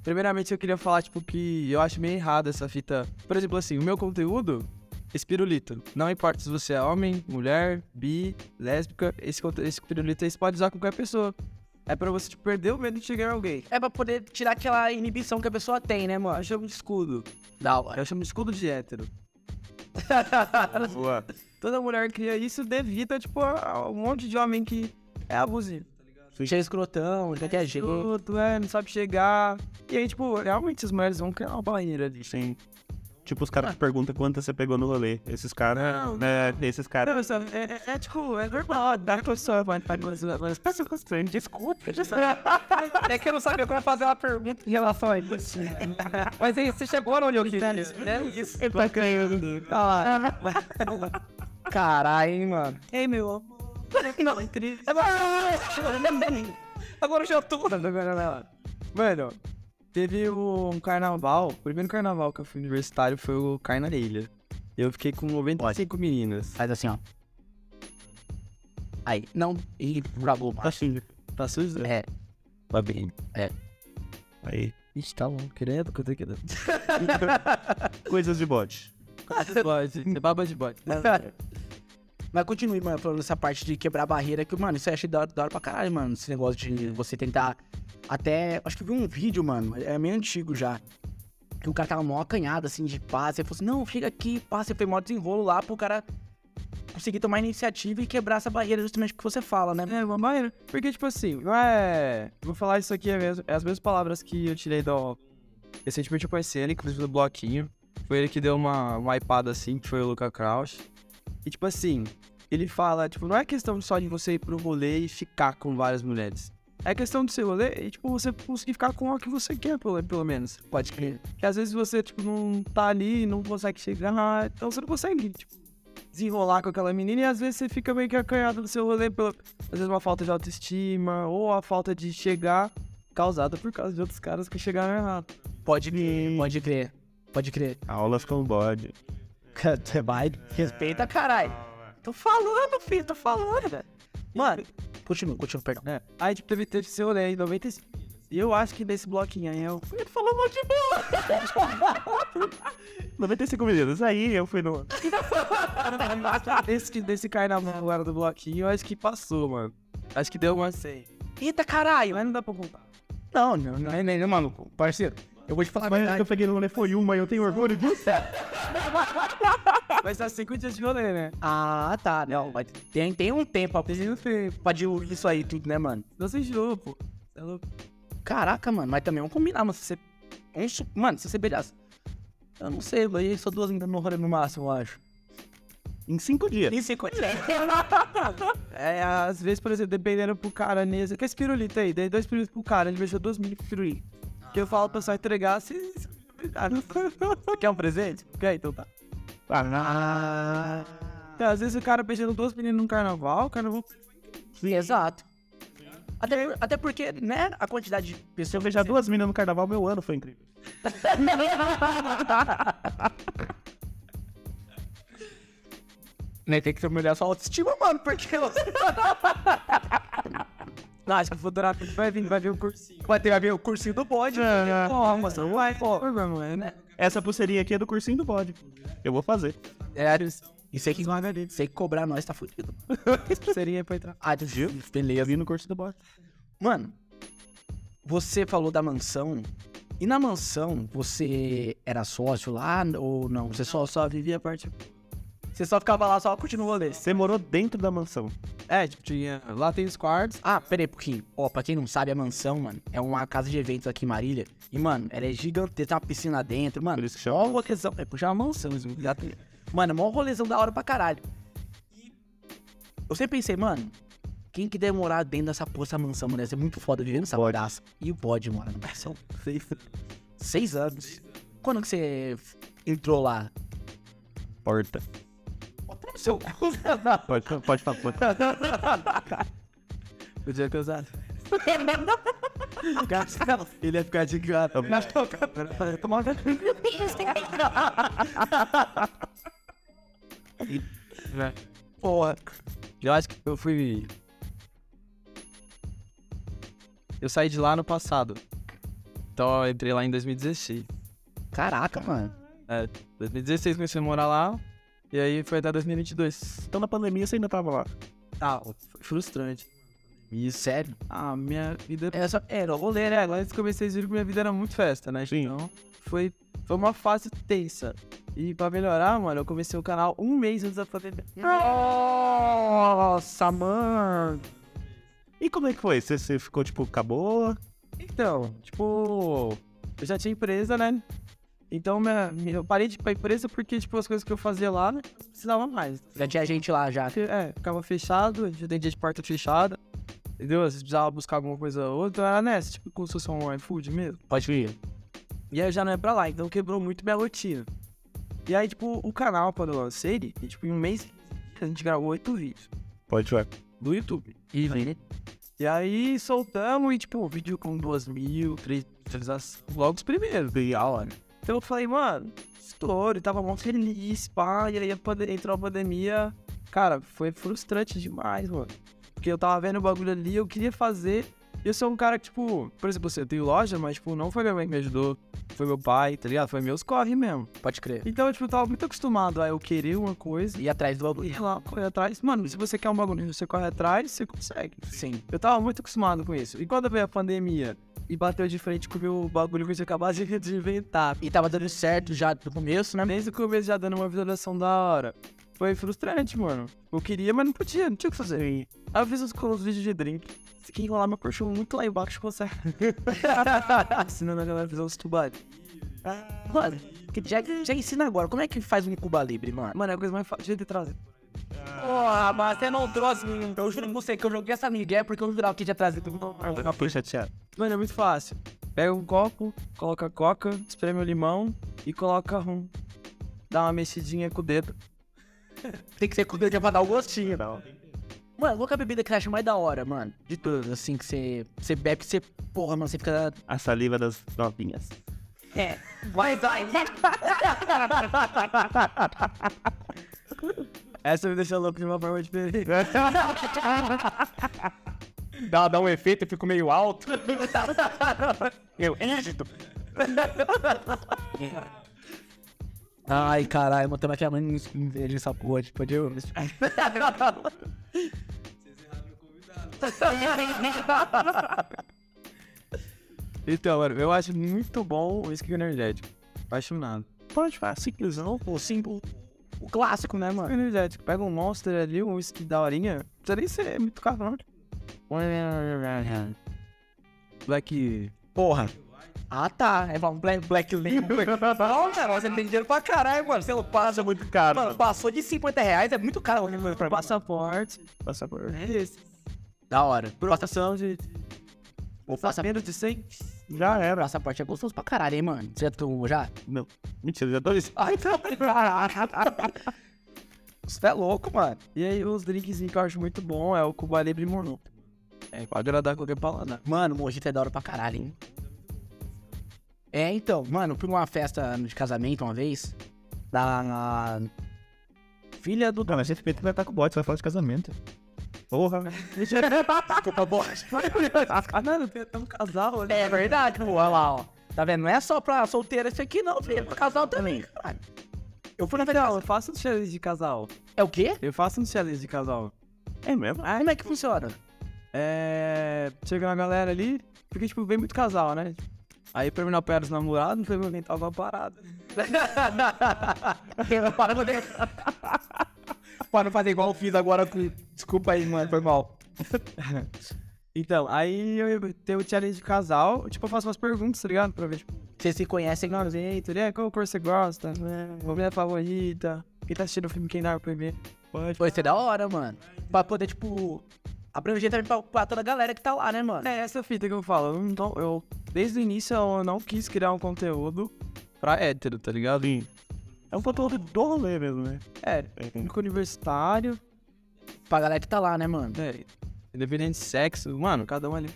Speaker 3: primeiramente eu queria falar, tipo, que eu acho meio errado essa fita. Por exemplo, assim, o meu conteúdo, espirulito. Não importa se você é homem, mulher, bi, lésbica, esse, esse pirulito aí você pode usar com qualquer pessoa. É pra você, tipo, perder o medo de chegar em alguém.
Speaker 1: É pra poder tirar aquela inibição que a pessoa tem, né, mano?
Speaker 3: Eu chamo de escudo.
Speaker 1: Da hora.
Speaker 3: Eu chamo de escudo de hétero.
Speaker 2: Boa.
Speaker 3: Toda mulher cria isso devido, tipo, a um monte de homem que é abusivo.
Speaker 1: Cheio escrotão, de qualquer jeito.
Speaker 3: Escroto, é, não sabe chegar. E aí, tipo, realmente as mulheres vão criar uma barreira ali.
Speaker 2: Sim. Tipo, os caras que perguntam quantas você pegou no rolê. Esses caras,
Speaker 3: Não.
Speaker 2: né? Esses caras.
Speaker 3: É, é, é, tipo, é normal, dá pessoa, mas mas- mas- mas- desculpa,
Speaker 1: É que eu não sabia como fazer uma pergunta em relação a isso. Mas aí, você chegou onde eu quis.
Speaker 3: É isso.
Speaker 2: Ele tá ganhando.
Speaker 1: Caralho, hein, mano.
Speaker 3: Ei, meu amor. Não, triste.
Speaker 1: Agora eu já tô.
Speaker 3: Mano, teve um carnaval, o primeiro carnaval que eu fui universitário foi o Carnarelha. Eu fiquei com 95 meninas.
Speaker 1: Faz assim, ó. Aí, não. E travou,
Speaker 2: Tá xinga.
Speaker 3: Tá sujo?
Speaker 1: É.
Speaker 3: Vai bem.
Speaker 2: Aí.
Speaker 3: Ixi, tá bom. Querendo, que eu tô querendo.
Speaker 2: Coisas de bot.
Speaker 3: Bode, você baba de bode.
Speaker 1: Mas continue, mano, falando essa parte de quebrar barreira, que, mano, isso eu achei da hora, da hora pra caralho, mano. Esse negócio de você tentar. Até. Acho que vi um vídeo, mano. É meio antigo já. Que o cara tava mó acanhado, assim, de passe. Ele falou assim: não, chega aqui, passa. Foi mó desenrolo lá pro cara conseguir tomar iniciativa e quebrar essa barreira, justamente que você fala, né?
Speaker 3: É, uma barreira. Porque, tipo assim, não é. Vou falar isso aqui é, mesmo, é as mesmas palavras que eu tirei do. Recentemente eu conheci ele, inclusive do bloquinho. Foi ele que deu uma, uma ipada assim, que foi o Luca Crouch. E tipo assim, ele fala, tipo, não é questão só de você ir pro rolê e ficar com várias mulheres. É questão de ser rolê e, tipo, você conseguir ficar com a que você quer, pelo, pelo menos.
Speaker 1: Pode crer.
Speaker 3: Que às vezes você, tipo, não tá ali, não consegue chegar, então você não consegue, tipo, desenrolar com aquela menina e às vezes você fica meio que acanhado do seu rolê pela, às vezes uma falta de autoestima ou a falta de chegar causada por causa de outros caras que chegaram errado.
Speaker 1: Pode crer, pode crer. Pode crer.
Speaker 2: Aulas com bode.
Speaker 1: Você vai, respeita, caralho. Tô falando, filho, tô falando, velho. Mano, continua, continua, perdão.
Speaker 3: né? Aí, tipo, teve, teve esse rolê aí, 95. E eu acho que nesse bloquinho aí eu.
Speaker 1: Ele falou um monte de boa.
Speaker 2: 95 meninas. Aí eu fui no.
Speaker 3: Desse, desse carnaval agora do bloquinho, eu acho que passou, mano. Acho que deu uma 100.
Speaker 1: Eita, caralho.
Speaker 3: Mas não dá pra contar.
Speaker 1: Não, não, não é nem, mano, parceiro. Eu vou te falar a
Speaker 2: Mas
Speaker 1: verdade.
Speaker 2: eu peguei no rolê foi uma e eu tenho orgulho disso.
Speaker 3: Mas tá cinco dias de rolê, né?
Speaker 1: Ah, tá. Não, mas tem, tem um tempo pra, pra diluir isso aí tudo, né, mano?
Speaker 3: Não se enjoou, pô. Você é louco.
Speaker 1: Caraca, mano, mas também vamos combinar, mano. Se você. su- Mano, se você beijasse. Eu não sei, eu sou duas ainda no rolê no máximo, eu acho.
Speaker 2: Em cinco dias.
Speaker 1: Nem sei quanto é.
Speaker 3: É, às vezes, por exemplo, dependendo pro cara nesse. Que esse pirulito aí? Dei dois pirulitos pro cara, ele beijou duas mil pirulitos. Que eu falo pra só entregar se. se- Ah, não- Você quer um presente? Quer? Então tá.
Speaker 1: Ah.
Speaker 3: Então, às vezes o cara beijando duas meninas num carnaval, o carnaval.
Speaker 1: Sim, exato. Até, até porque, né, a quantidade de
Speaker 2: Se eu
Speaker 1: pessoas.
Speaker 2: beijar duas meninas no carnaval, meu ano foi incrível.
Speaker 1: né, tem que ter melhor sua autoestima, mano, porque
Speaker 3: Não, acho que vai vir, vai vir o cursinho.
Speaker 1: vai ter vai ver o cursinho do bode.
Speaker 3: Mas não vai, pô. Não é, né?
Speaker 2: Essa pulseirinha aqui é do cursinho do bode. Eu vou fazer.
Speaker 1: É, e sei que, sei que cobrar nós tá fudido.
Speaker 3: Seria pra entrar.
Speaker 1: Ah, tu viu? Beleza.
Speaker 2: Vi no cursinho do bode.
Speaker 1: Mano, você falou da mansão. E na mansão, você era sócio lá ou não? Você só, só vivia a parte. Você só ficava lá só curtindo o rolê.
Speaker 2: Você morou dentro da mansão.
Speaker 3: É, tipo, tinha. Lá tem os quartos.
Speaker 1: Ah, pera aí um pouquinho. Ó, pra quem não sabe, a mansão, mano, é uma casa de eventos aqui em Marília. E, mano, ela é gigantesca, tem uma piscina dentro, mano.
Speaker 2: Por isso que
Speaker 1: Só um rolezão. É, puxar uma mansão, tem- Mano, é mó rolezão da hora pra caralho. E eu sempre pensei, mano, quem que deve morar dentro dessa porra, dessa mansão, mano? Deve ser muito foda vivendo nessa bagaça. E o bode mora na mansão. Seis, seis anos. Quando que você entrou lá?
Speaker 2: Porta.
Speaker 1: Seu...
Speaker 2: Pode, pode falar. Pode.
Speaker 3: O dia casado. Ele ia ficar de cara.
Speaker 1: Tomar
Speaker 3: Porra. Eu acho que eu fui. Eu saí de lá no passado. Então eu entrei lá em 2016.
Speaker 1: Caraca, mano.
Speaker 3: É, 2016 comecei a morar lá. E aí foi até 2022.
Speaker 2: Então na pandemia você ainda tava lá.
Speaker 3: Ah, foi frustrante.
Speaker 1: E sério?
Speaker 3: Ah, minha vida.
Speaker 1: É só...
Speaker 3: Era rolê, né? Que comecei a viram que minha vida era muito festa, né?
Speaker 2: Sim.
Speaker 3: Então foi, foi uma fase tensa. E pra melhorar, mano, eu comecei o canal um mês antes da pandemia.
Speaker 1: Nossa, mano.
Speaker 2: E como é que foi? Você, você ficou tipo, acabou?
Speaker 3: Então, tipo, eu já tinha empresa, né? Então minha, minha- eu parei de ir pra empresa porque, tipo, as coisas que eu fazia lá não precisava mais.
Speaker 1: Já tinha gente lá já.
Speaker 3: É, ficava fechado, já tem dia de porta fechada. Entendeu? Às vezes precisava buscar alguma coisa ou outra, era nessa, tipo, como se fosse um iFood mesmo.
Speaker 1: Pode ir.
Speaker 3: E aí eu já não é pra lá, então quebrou muito minha rotina. E aí, tipo, o canal, quando eu lancei ele, e, tipo, em um mês a gente gravou oito vídeos
Speaker 2: Pode ir.
Speaker 3: do YouTube.
Speaker 1: E vem, né?
Speaker 3: E aí soltamos e, tipo, vídeo com duas mil, três visualizações, logo os primeiros.
Speaker 1: Da hora.
Speaker 3: Então eu falei, mano, estouro, tava mó feliz, pá, e aí entrou a pandemia. Cara, foi frustrante demais, mano. Porque eu tava vendo o bagulho ali, eu queria fazer. E eu sou um cara que, tipo, por exemplo, você tem loja, mas, tipo, não foi minha mãe que me ajudou. Foi meu pai, tá ligado? Foi meus corre mesmo.
Speaker 1: Pode crer.
Speaker 3: Então, tipo, eu tava muito acostumado a eu querer uma coisa
Speaker 1: E atrás do
Speaker 3: e
Speaker 1: bagulho.
Speaker 3: ir lá, correr atrás. Mano, se você quer um bagulho, você corre atrás, você consegue.
Speaker 1: Sim.
Speaker 3: Eu tava muito acostumado com isso. E quando veio a pandemia e bateu de frente com o meu bagulho que eu tinha acabado de de inventar,
Speaker 1: E tava dando certo já do começo, né?
Speaker 3: desde o começo já dando uma visualização da hora. Foi frustrante, mano. Eu queria, mas não podia, não tinha o que fazer. Aí eu fiz os, os vídeos de drink. Se quem enrolar meu colchão muito lá embaixo, consegue. Ensinando a galera a fazer uns tubados.
Speaker 1: Mano, que já, já ensina agora. Como é que faz um Cuba Libre, mano?
Speaker 3: Mano, é a coisa mais fácil de trazer.
Speaker 1: Porra, mas você não trouxe. Eu juro pra você que eu joguei essa migué porque eu jurava que tinha trazido.
Speaker 2: Eu fiquei chateado.
Speaker 3: Mano, é muito fácil. Pega um copo, coloca coca, espreme o limão e coloca rum. Dá uma mexidinha com o dedo.
Speaker 1: Tem que ser com o dedo pra dar o gostinho, não. Mano, qual que é a bebida que você acha mais da hora, mano? De todas, assim, que você, você bebe, que você. Porra, mano, você fica.
Speaker 2: A saliva das novinhas.
Speaker 1: É. Vai, vai.
Speaker 3: Essa me deixa louco de uma forma diferente.
Speaker 1: Dá, dá um efeito, eu fico meio alto. Eu, êxito. Ai, caralho, mano, também que a mãe não veja essa porra, tipo, de eu.
Speaker 3: Então, mano, eu acho muito bom o whisky energético. Apaixonado.
Speaker 1: Pode falar, simplesão, o símbolo. O clássico, né, mano?
Speaker 3: Energético. Pega um monster ali, um whisky da horinha. Não precisa nem ser muito caro, não. Black.
Speaker 1: Porra. Ah, tá. É um Black, Black Label. Não, cara, você tem dinheiro pra caralho, mano. Você não passa.
Speaker 2: É muito caro.
Speaker 1: Mano, passou de 50 reais, é muito caro. Pra mim.
Speaker 3: Passaporte.
Speaker 2: Passaporte.
Speaker 3: É esse.
Speaker 1: Da hora.
Speaker 3: Protação de.
Speaker 1: Passaporte,
Speaker 3: Menos de 100.
Speaker 2: Já era.
Speaker 1: passaporte é gostoso pra caralho, hein, mano. Você tu já?
Speaker 2: Não. Mentira, já tô isso.
Speaker 1: Ai, então. Você é louco, mano.
Speaker 3: E aí, os drinks que eu acho muito bom é o Cuba Libre Morno. É, pra agradar qualquer paladar.
Speaker 1: Mano, mojito é da hora pra caralho, hein? É, então, mano, fui numa festa de casamento uma vez. Da. Filha do.
Speaker 2: Não, mas esse peito vai estar com o bote, você vai falar de casamento. Porra, velho.
Speaker 1: Desculpa, bosta.
Speaker 3: Ah, não, tem até um casal ali.
Speaker 1: É verdade, pô, olha lá, ó. Tá vendo? Não é só pra solteira isso aqui, não, filho. É pra casal também, caralho. Eu fui na
Speaker 3: Não,
Speaker 1: festa.
Speaker 3: eu faço uns chalets de casal.
Speaker 1: É o quê?
Speaker 3: Eu faço uns chalets de casal.
Speaker 2: É mesmo?
Speaker 1: Ah, como é que funciona?
Speaker 3: É. Chega uma galera ali, porque, tipo, vem muito casal, né? Aí pra mim não apoiar os namorados, foi meu tava uma parada.
Speaker 1: para, não de- para não fazer igual eu fiz agora com. Desculpa aí, mano, foi mal.
Speaker 3: Então, aí eu tenho o challenge de casal, tipo, eu faço umas perguntas, tá ligado? Pra ver, tipo,
Speaker 1: Vocês se conhecem, não?
Speaker 3: jeito, né? Qual cor você gosta? Mulher favorita? Quem tá assistindo o filme Quem dá pra ver?
Speaker 2: Pode.
Speaker 1: Pode ser da hora, mano. Pra poder, tipo. Abranger também pra, pra toda a galera que tá lá, né, mano?
Speaker 3: É essa fita que eu falo. Eu, não- eu, desde o início eu não quis criar um conteúdo pra hétero, tá ligado?
Speaker 2: Sim. É um conteúdo do rolê mesmo, né?
Speaker 3: É, público universitário,
Speaker 1: Pra galera que tá lá, né, mano?
Speaker 3: é, independente de sexo, mano, cada um ali.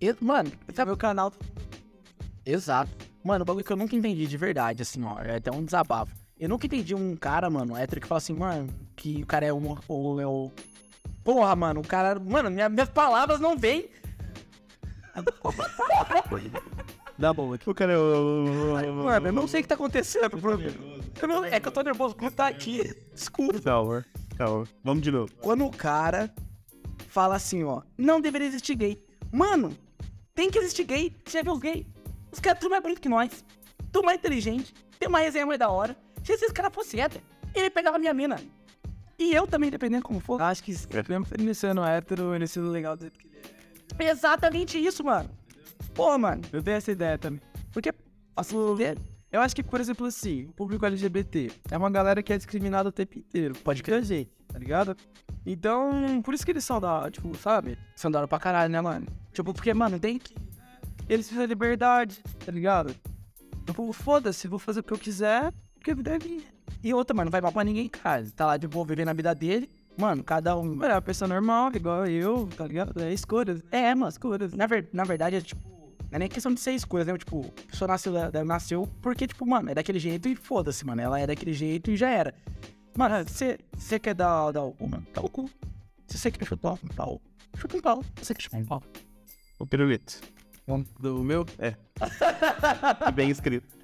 Speaker 1: E- mano, sabe
Speaker 3: Meu canal
Speaker 1: Exato. Mano, o bagulho que eu nunca entendi de verdade, assim, ó, é até um desabafo. Eu nunca entendi um cara, mano, hétero que fala assim, mano, que o cara é um. Ou é o. Porra, mano, o cara. Mano, minha- minhas palavras não vêm.
Speaker 3: Dá bom aqui.
Speaker 2: O cara é.
Speaker 1: Mano, eu não sei o que tá acontecendo. Eu não- é que eu tô nervoso com tá aqui. Desculpa.
Speaker 2: Calma, calma. Vamos de novo.
Speaker 1: Quando o cara fala assim, ó, não deveria existir gay. Mano, tem que existir gay. Você já viu os gays? Os caras tudo mais bonito que nós. Tudo mais inteligente. Tem uma resenha mais da hora. Se esses caras fossem hétero, ele pegava minha mina. E eu também, dependendo como for.
Speaker 3: Acho que mesmo ele sendo hétero, ele sendo legal do jeito que ele é.
Speaker 1: Exatamente isso, mano. Pô, mano.
Speaker 3: Eu tenho essa ideia também.
Speaker 1: Porque, assim,
Speaker 3: Eu acho que, por exemplo, assim, o público LGBT é uma galera que é discriminada o tempo inteiro. Pode crer, gente, tá ligado? Então, por isso que eles são da, tipo, sabe?
Speaker 1: são da pra caralho, né, mano? Tipo, porque, mano, tem que.
Speaker 3: Eles precisam de liberdade, tá ligado? Tipo, foda-se, vou fazer o que eu quiser, porque é minha.
Speaker 1: E outra, mano, não vai mal pra ninguém em casa. Tá lá de boa vivendo a vida dele. Mano, cada um.
Speaker 3: Mano, é uma pessoa normal, igual eu, tá ligado? É escolhas.
Speaker 1: É, mano, escolhas. Na, ver, na verdade, é tipo. Não é nem questão de ser escolhas, né? Tipo, a pessoa nasceu, nasceu porque, tipo, mano, é daquele jeito e foda-se, mano. Ela é daquele jeito e já era. Mano, você você quer dar, dar o cu, mano? Dá o cu. Se você quer chutar um pau, chuta um pau. Se você quer chutar um pau.
Speaker 2: O pirulito.
Speaker 3: Do meu?
Speaker 2: É. Bem escrito.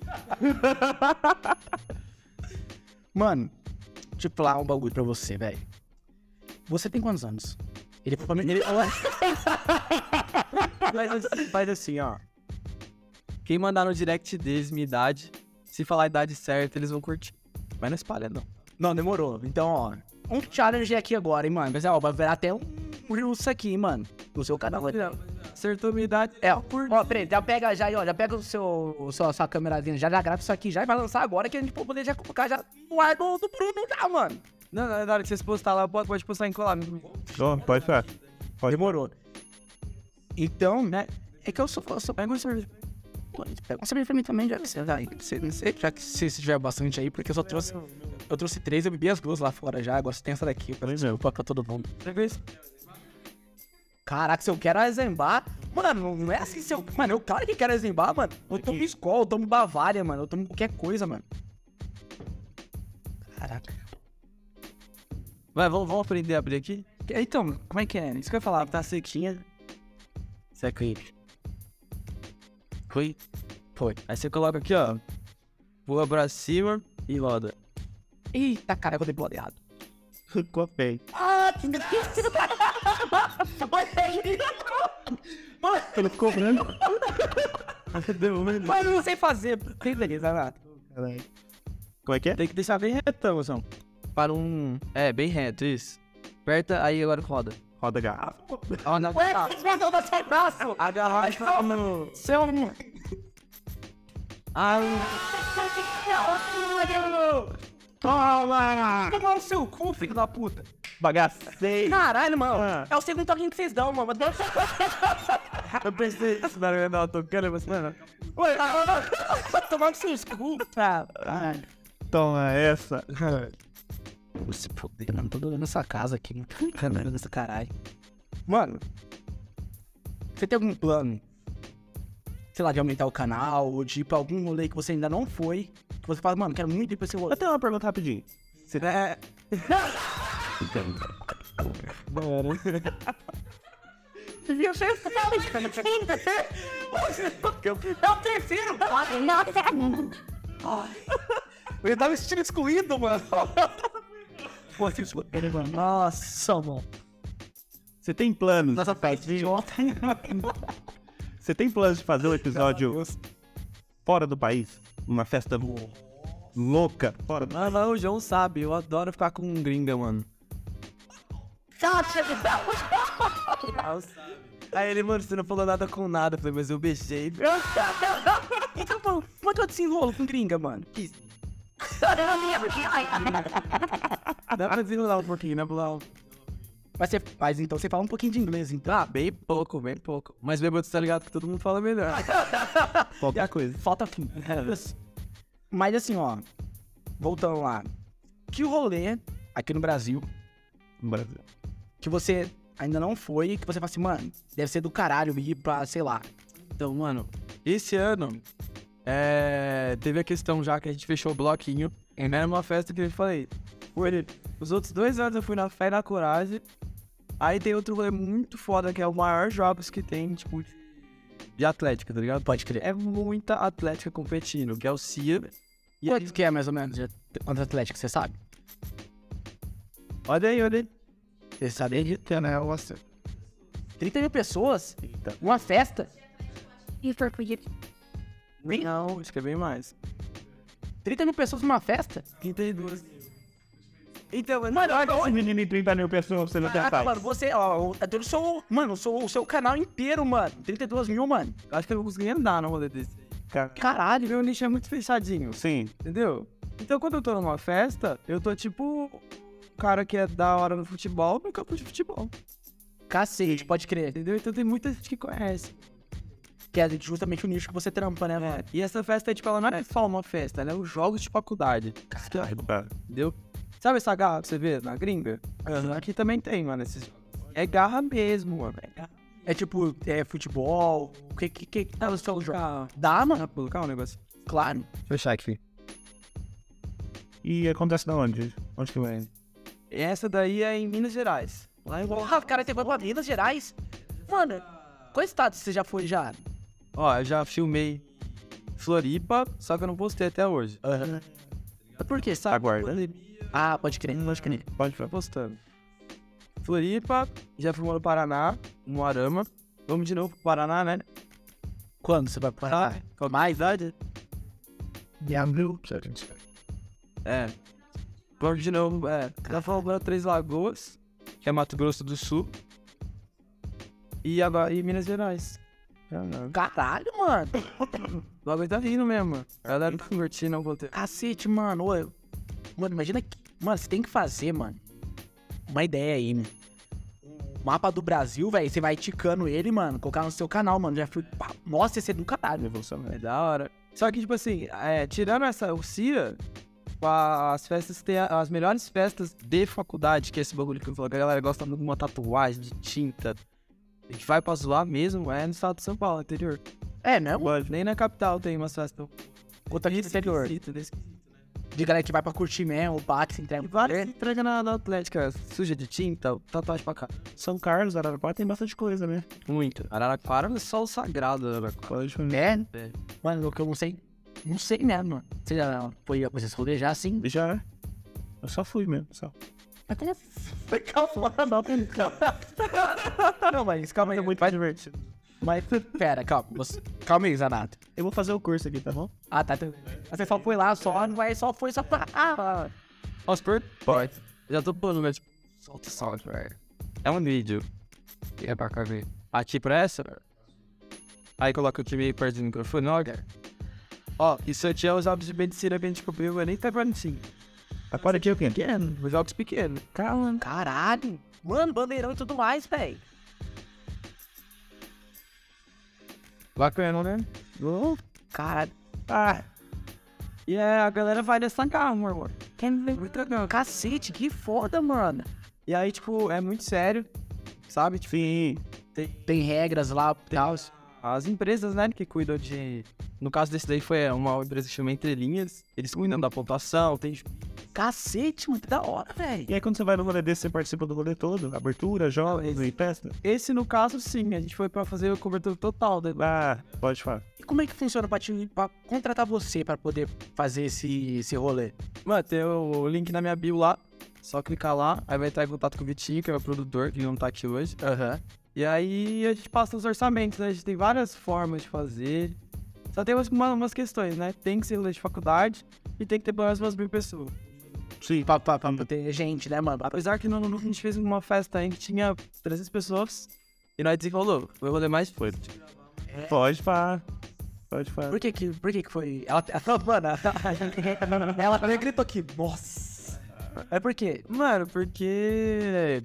Speaker 1: Mano, deixa eu falar um bagulho pra você, velho. Você tem quantos anos? Ele falou pra mim. Ele,
Speaker 3: Faz assim, faz assim, ó. Quem mandar no direct deles minha idade, se falar a idade certa, eles vão curtir. Mas não espalha, não.
Speaker 1: Não, demorou. Então, ó. Um challenge aqui agora, hein, mano. Mas, ó, vai virar até um Reels aqui, mano. No seu canal.
Speaker 3: Acertou minha idade.
Speaker 1: É, ó, ó, peraí, já pega já, ó, já pega o seu, o seu, a sua câmerazinha, já, já grava isso aqui já e vai lançar agora que a gente pode poder já colocar já no ar do, do Bruno já, mano.
Speaker 3: Não, na hora que vocês postar lá, pode, pode postar em colar.
Speaker 2: Ó, pode ficar.
Speaker 1: Demorou. Então, né, é que eu sou, eu sou pega uma cerveja. Pô, Pega uma cerveja pra mim também, já que você, já, você- não sei, já que se se tiver bastante aí, porque eu só trouxe, eu trouxe três, eu bebi as duas lá fora já, agora tem essa daqui, eu peço
Speaker 2: é.
Speaker 1: desculpa pra todo mundo.
Speaker 3: Pega isso.
Speaker 1: Caraca, se eu quero azembar. Mano, não é assim se eu. Mano, eu claro que quero azembar, mano. Eu tomo Skol, eu tomo Bavária, mano. Eu tomo qualquer coisa, mano. Caraca.
Speaker 3: Vai, vamos, vamos aprender a abrir aqui?
Speaker 1: Então, como é que é? Isso que eu ia falar, tá sequinha.
Speaker 3: Isso aqui. Foi?
Speaker 1: Foi.
Speaker 3: Aí você coloca aqui, ó. Voa pra cima e roda.
Speaker 1: Eita, cara, eu dei pro lado errado.
Speaker 2: Copei.
Speaker 1: Ah, que isso?
Speaker 2: Ele ficou branco.
Speaker 3: Mas eu não sei fazer. Tem beleza, vai lá.
Speaker 2: Como é que é?
Speaker 3: Tem que deixar bem retão, assim. Para um. É, bem reto, isso. Aperta, aí agora roda.
Speaker 2: Roda a garrafa.
Speaker 3: Ó, na
Speaker 1: Ué, braço?
Speaker 3: A garrafa no.
Speaker 1: Seu...
Speaker 3: Ah,
Speaker 1: Toma! Toma no seu cu, filho da puta.
Speaker 2: Bagacei.
Speaker 1: Caralho, mano.
Speaker 2: Ah.
Speaker 1: É o segundo toquinho que vocês dão, mano.
Speaker 3: eu pensei na hora não tocando, mas mano.
Speaker 1: Ué, ah, ah, vai tomar no seu cu. Caralho.
Speaker 2: Toma essa.
Speaker 1: Se foder, mano. Tô adorando essa casa aqui, mano. Caralho, dessa caralho. Mano, você tem algum plano? Sei lá, de aumentar o canal, ou de ir pra algum rolê que você ainda não foi, que você fala, mano, quero muito ir pra esse rolê.
Speaker 2: Eu tenho uma pergunta rapidinho. Você
Speaker 1: É. Viu, você sabe, É o terceiro! Ai. Eu tava me sentindo excluído, mano. Que excluído, mano. Nossa, mano.
Speaker 2: Você tem planos?
Speaker 1: Nossa idiota.
Speaker 2: Você tem planos de fazer um episódio fora do país? Uma festa louca fora do
Speaker 3: Ah, não, o João sabe. Eu adoro ficar com um gringa, mano. Aí ele, mano, você não falou nada com nada. Eu falei, mas eu beijei.
Speaker 1: Então, pô, quanto eu desenrolo com gringa, mano?
Speaker 3: Dá pra desenrolar um pouquinho, né, Blau?
Speaker 1: Mas, você, mas então você fala um pouquinho de inglês, então.
Speaker 3: Ah, bem pouco, bem pouco. Mas bêbado, tá ligado que todo mundo fala melhor.
Speaker 2: qualquer coisa.
Speaker 1: Falta fim. Mas assim, ó. Voltando lá. Que rolê aqui no Brasil
Speaker 2: No Brasil.
Speaker 1: que você ainda não foi, que você fala assim, mano, deve ser do caralho ir pra, sei lá.
Speaker 3: Então, mano, esse ano é, teve a questão já que a gente fechou o bloquinho. Era uma festa que eu falei. Os outros dois anos eu fui na Fé e na Coragem. Aí tem outro rolê muito foda, que é o maior jogos que tem, tipo, de atlética, tá ligado?
Speaker 1: Pode crer.
Speaker 3: É muita atlética competindo, que é o CIA. E aí,
Speaker 1: Quanto que é mais ou menos de quantos atléticos, você sabe?
Speaker 3: olha aí, olha aí.
Speaker 1: Você sabe de
Speaker 5: né? Eu gosto.
Speaker 1: 30 mil pessoas? Uma festa?
Speaker 3: Não, acho que é bem mais.
Speaker 1: 30 mil pessoas numa festa?
Speaker 3: 32. Então, mano,
Speaker 1: Mano, olha,
Speaker 2: Esse menino em 30 mil pessoas, você não tem paz.
Speaker 1: mano, você, ó, eu sou, mano, eu sou o seu canal inteiro, mano. 32 mil, mano.
Speaker 3: acho que eu não consegui andar no rolê desse.
Speaker 2: Cara,
Speaker 1: Caralho.
Speaker 3: Meu nicho é muito fechadinho.
Speaker 2: Sim.
Speaker 3: Entendeu? Então quando eu tô numa festa, eu tô tipo o cara que é da hora no futebol no campo de futebol.
Speaker 1: Cacete, pode crer.
Speaker 3: Entendeu? Então tem muita gente que conhece.
Speaker 1: Que é justamente o nicho que você trampa, né, mano?
Speaker 3: E essa festa, tipo, ela não é só uma festa, ela é os jogos de faculdade.
Speaker 2: Cara,
Speaker 3: Entendeu? Sabe essa garra que você vê na gringa? Aqui também tem, mano. Esses... É garra mesmo, mano. É garra.
Speaker 1: É tipo, é futebol. O que que, que, que tá no seu jogo? Dá, mano?
Speaker 3: colocar um negócio.
Speaker 1: Claro.
Speaker 3: Fechar aqui.
Speaker 2: E acontece da onde? Onde que vai?
Speaker 3: Essa daí é em Minas Gerais. Lá em
Speaker 1: Porra, cara, tem pra Minas Gerais. Mano, qual estado você já foi já?
Speaker 3: Ó, eu já filmei Floripa, só que eu não postei até hoje.
Speaker 1: Por quê, sabe?
Speaker 2: Aguarda.
Speaker 1: Ah, pode crer, pode crer.
Speaker 2: Pode
Speaker 3: Tô postando. Floripa, já fomos no Paraná, no Arama. Vamos de novo pro Paraná, né?
Speaker 1: Quando você vai pra
Speaker 3: Tá.
Speaker 1: Com mais idade?
Speaker 3: É. Vamos de novo, é. Já fomos pra Três Lagoas, que é Mato Grosso do Sul. E agora, e Minas Gerais.
Speaker 1: Caralho, mano.
Speaker 3: O bagulho tá vindo mesmo. A galera tá curtindo o conteúdo.
Speaker 1: Cacete, mano. Mano, imagina que. Mano, você tem que fazer, mano. Uma ideia aí, né? Mapa do Brasil, velho. Você vai ticando ele, mano. Colocar no seu canal, mano. Já fui. pá, Nossa, ia ser do caralho, evolução,
Speaker 3: É da hora. Só que, tipo assim, é, tirando essa o CIA, tipo, a- as festas tem as melhores festas de faculdade, que é esse bagulho que eu falei, que a galera gosta muito de uma tatuagem, de tinta. A gente vai pra zoar mesmo, é no estado de São Paulo, interior.
Speaker 1: É, né?
Speaker 3: Nem na capital tem umas festas.
Speaker 1: Outra aqui no interior.
Speaker 3: Esquisito? Esquisito.
Speaker 1: De galera que vai pra curtir mesmo, bate, se entrega.
Speaker 3: E várias entrega na, na Atlética, suja de tinta, tatuagem pra cá.
Speaker 2: São Carlos, Araraquara tem bastante coisa, né?
Speaker 3: Muito. Araraquara é só o sagrado, Araraquara.
Speaker 1: É?
Speaker 3: É.
Speaker 1: Mano, o que eu não sei. Não sei, né, mano? Você já foi a vocês já assim?
Speaker 2: Já. Eu só fui mesmo, só.
Speaker 1: Até. Calma, não, não. Não, mas calma aí.
Speaker 2: É muito mais divertido.
Speaker 1: Mas, pera, calma. Você... Calma aí, Zanato.
Speaker 2: Eu vou fazer o curso aqui, tá bom?
Speaker 1: Ah, tá. tá. Você só foi lá, só, não vai, só foi só pra... Ah,
Speaker 3: Posso pôr? Pode. Já tô pondo, mas tipo, solta o software. É um vídeo. E é pra cá ver. Aqui pra essa, Aí coloca o time perto do microfone, olha. Ó, isso aqui é os óculos de medicina que a gente cobriu, é nem tá bonitinho.
Speaker 2: Agora aqui é o quê?
Speaker 3: Pequeno, os óculos pequenos. Calma.
Speaker 1: caralho. Mano, bandeirão e tudo mais, velho.
Speaker 3: Bacana, né?
Speaker 1: Oh, caralho.
Speaker 2: Ah,
Speaker 3: E é, a galera vai nessa carro,
Speaker 1: legal. Cacete, que foda, mano.
Speaker 3: E aí, tipo, é muito sério, sabe? Tipo,
Speaker 2: sim.
Speaker 1: Tem regras lá e tal.
Speaker 3: As empresas, né, que cuidam de... No caso desse daí foi uma empresa que chama Entre Linhas. Eles cuidam da pontuação, tem...
Speaker 1: Cacete, mano, que da hora, velho.
Speaker 2: E aí quando você vai no rolê desse, você participa do rolê todo? Abertura, jogos e festa?
Speaker 3: Esse, no caso, sim. A gente foi pra fazer a cobertura total. Né?
Speaker 2: Ah, pode falar.
Speaker 1: E como é que funciona pra, te, pra contratar você pra poder fazer esse, esse rolê?
Speaker 3: Mano, tem o link na minha bio lá. Só clicar lá, aí vai entrar em contato com o Vitinho, que é o produtor, que não tá aqui hoje.
Speaker 1: Aham.
Speaker 3: E aí a gente passa os orçamentos, né? A gente tem várias formas de fazer. Só tem umas, uma- umas questões, né? Tem que ser rolê de faculdade e tem que ter pelo menos umas mil pessoas.
Speaker 2: Sim.
Speaker 1: Pra, pra, pra ter gente, né, mano?
Speaker 3: Apesar que no no- a gente fez uma festa aí que tinha 300 pessoas e nós desenrolou. Foi o rolê mais
Speaker 2: Foi. Pode falar. Pode falar.
Speaker 1: Por que que, por que que foi... Ela, ela, mano, ela também gritou aqui. Nossa. É por quê?
Speaker 3: Mano, porque.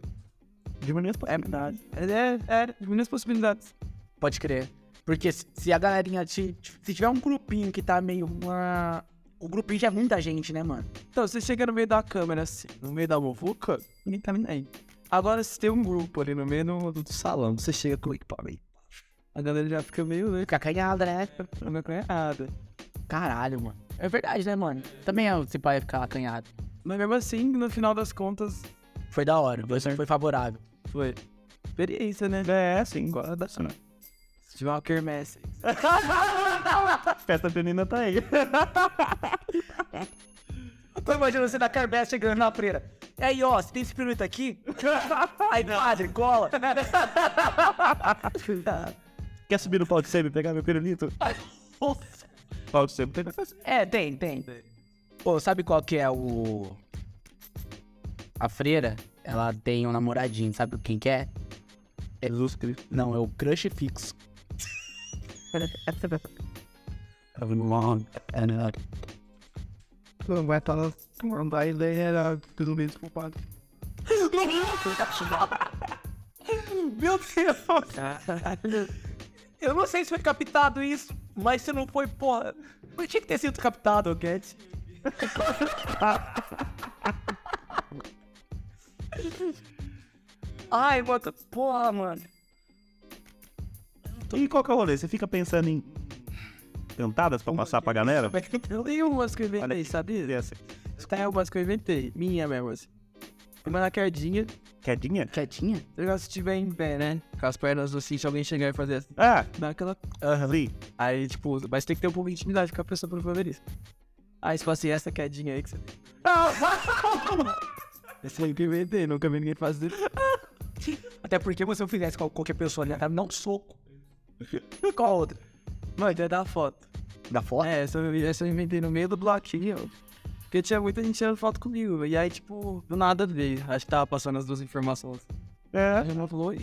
Speaker 2: Diminuir as possibilidades.
Speaker 3: É, é, é, diminui as possibilidades.
Speaker 1: Pode crer. Porque se, se a galerinha... te- se tiver um grupinho que tá meio... Uma... O grupinho já é muita gente, né, mano?
Speaker 3: Então, você chega no meio da câmera assim, no meio da muvuca, ninguém tá nem aí. Agora, se tem um grupo ali no meio do, do salão, você chega com o equipamento. A galera já fica meio, né?
Speaker 1: Fica canhada, né?
Speaker 3: Fica acanhada.
Speaker 1: Caralho, mano. É verdade, né, mano? Também é, você vai ficar acanhado.
Speaker 3: Mas mesmo assim, no final das contas,
Speaker 1: Foi da hora, foi favorável.
Speaker 3: Foi experiência, né?
Speaker 2: É, sim. Guarda.
Speaker 3: Se tiver uma quermesse.
Speaker 2: Festa junina tá aí.
Speaker 1: Eu tô imaginando você na Carbé chegando na freira. E aí, ó, você tem esse pirulito aqui? aí, padre, cola.
Speaker 2: Quer subir no pau de sebo e pegar meu pirulito? Pau de sebo tem
Speaker 1: é, tem, tem. Pô, sabe qual que é o... A freira, ela tem um namoradinho, sabe quem que é?
Speaker 2: Jesus Cristo.
Speaker 1: Não, é o crush fixo.
Speaker 5: Não vai estar tomando a ideia tudo mesmo culpado.
Speaker 1: Meu Deus! Eu não sei se foi captado isso, mas se não foi, porra. Mas tinha que ter sido captado, Cat. Ai, mano, porra, mano.
Speaker 2: E qual que é o rolê? Você fica pensando em cantadas pra passar pra galera?
Speaker 3: Tem umas que eu inventei, sabia?
Speaker 2: Essa.
Speaker 3: Tem umas que eu inventei, minha mesmo, assim. Uma na quedinha,
Speaker 2: Quedinha?
Speaker 1: Quietinha?
Speaker 3: legal se tiver em pé, né? Com as pernas assim, se alguém chegar e fazer assim,
Speaker 2: Ah,
Speaker 3: dá aquela
Speaker 2: ali.
Speaker 3: Aí, tipo, mas tem que ter um pouco de intimidade com a pessoa pra fazer isso. Aí, se fosse essa quedinha aí que você Esse aí que inventei, nunca vi ninguém fazer.
Speaker 1: Até porque se eu fizesse com qualquer pessoa ali, um soco. Qual a outra?
Speaker 3: Mano, então é da foto.
Speaker 1: Da foto?
Speaker 3: É, essa eu, essa eu inventei no meio do bloquinho. Porque tinha muita gente tirando foto comigo. E aí, tipo, do nada veio. Acho que tava passando as duas informações.
Speaker 2: É.
Speaker 3: Aí já falou, e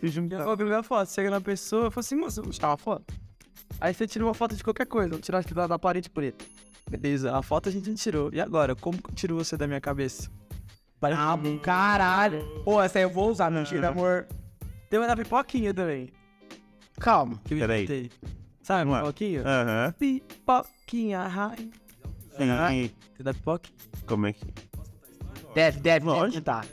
Speaker 2: Fiz
Speaker 3: eu minha foto. Chega na pessoa, eu falo assim, moça, vou tirar uma foto. Aí você tira uma foto de qualquer coisa. Vou tirar aqui da, da parede preta. Beleza, a foto a gente tirou. E agora, como que eu tiro você da minha cabeça?
Speaker 1: Ah, caralho. Pô, essa aí eu vou usar, mentira, amor.
Speaker 3: Tem uma da pipoquinha também.
Speaker 1: Calma.
Speaker 3: Que eu
Speaker 2: Peraí.
Speaker 3: inventei. Sabe,
Speaker 2: Ué.
Speaker 3: pipoquinha?
Speaker 2: Aham.
Speaker 3: Pipoquinha, ai.
Speaker 2: Sim.
Speaker 3: Você dá pipoca?
Speaker 2: Como é que.
Speaker 1: Deve, deve, deve tá.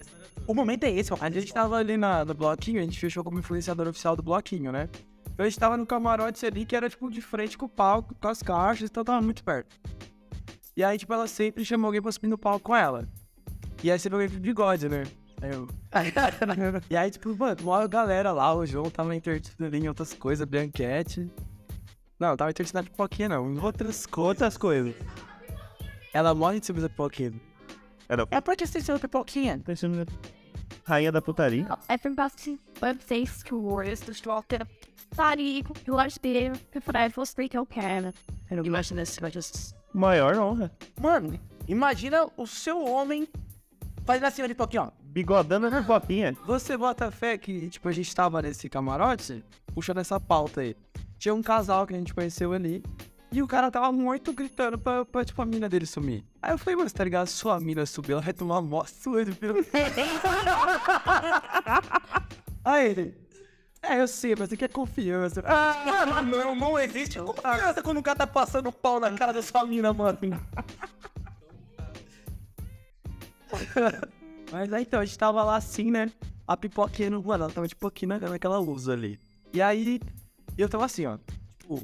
Speaker 1: O momento é esse, ó.
Speaker 3: A gente tava ali na, no bloquinho, a gente fechou como influenciador oficial do bloquinho, né? Então a gente tava no camarote ali, que era, tipo, de frente com o palco, com as caixas, então tava muito perto. E aí, tipo, ela sempre chamou alguém pra subir no palco com ela. E aí sempre alguém com bigode, né? Aí eu... E aí, tipo, mano, uma galera lá, o João tava entretido ali em outras coisas, Bianquete. Não, tava entretido na pipoquinha, não. Em outras coisas.
Speaker 2: Outras coisas.
Speaker 3: Ela morre de subir da pipoquinha.
Speaker 1: É porque você tem pipoquinha.
Speaker 2: Pensando. Rainha da putaria.
Speaker 4: É vocês que o estou troca Tari, eu acho que eu falei, você que eu quero. Eu não imagino se vai just.
Speaker 2: Maior honra.
Speaker 1: Mano, imagina o seu homem fazendo assim, tipo aqui, ó.
Speaker 2: Bigodando na copinha.
Speaker 3: Você bota fé que, tipo, a gente tava nesse camarote, puxando essa pauta aí. Tinha um casal que a gente conheceu ali, e o cara tava muito gritando pra, pra, tipo, a mina dele sumir. Aí eu falei, mano, tá ligado? Sua mina subir, ela vai tomar mó surdo, filho. Aí ele, é, eu sei, mas aqui é confiança.
Speaker 1: Ah, não, não existe confiança quando o cara tá passando pau na cara da sua mina, mano.
Speaker 3: Mas aí então, a gente tava lá assim, né? A pipoquinha, no- mano, ela tava tipo aqui na, naquela luz ali. E aí, eu tava assim, ó. Tipo.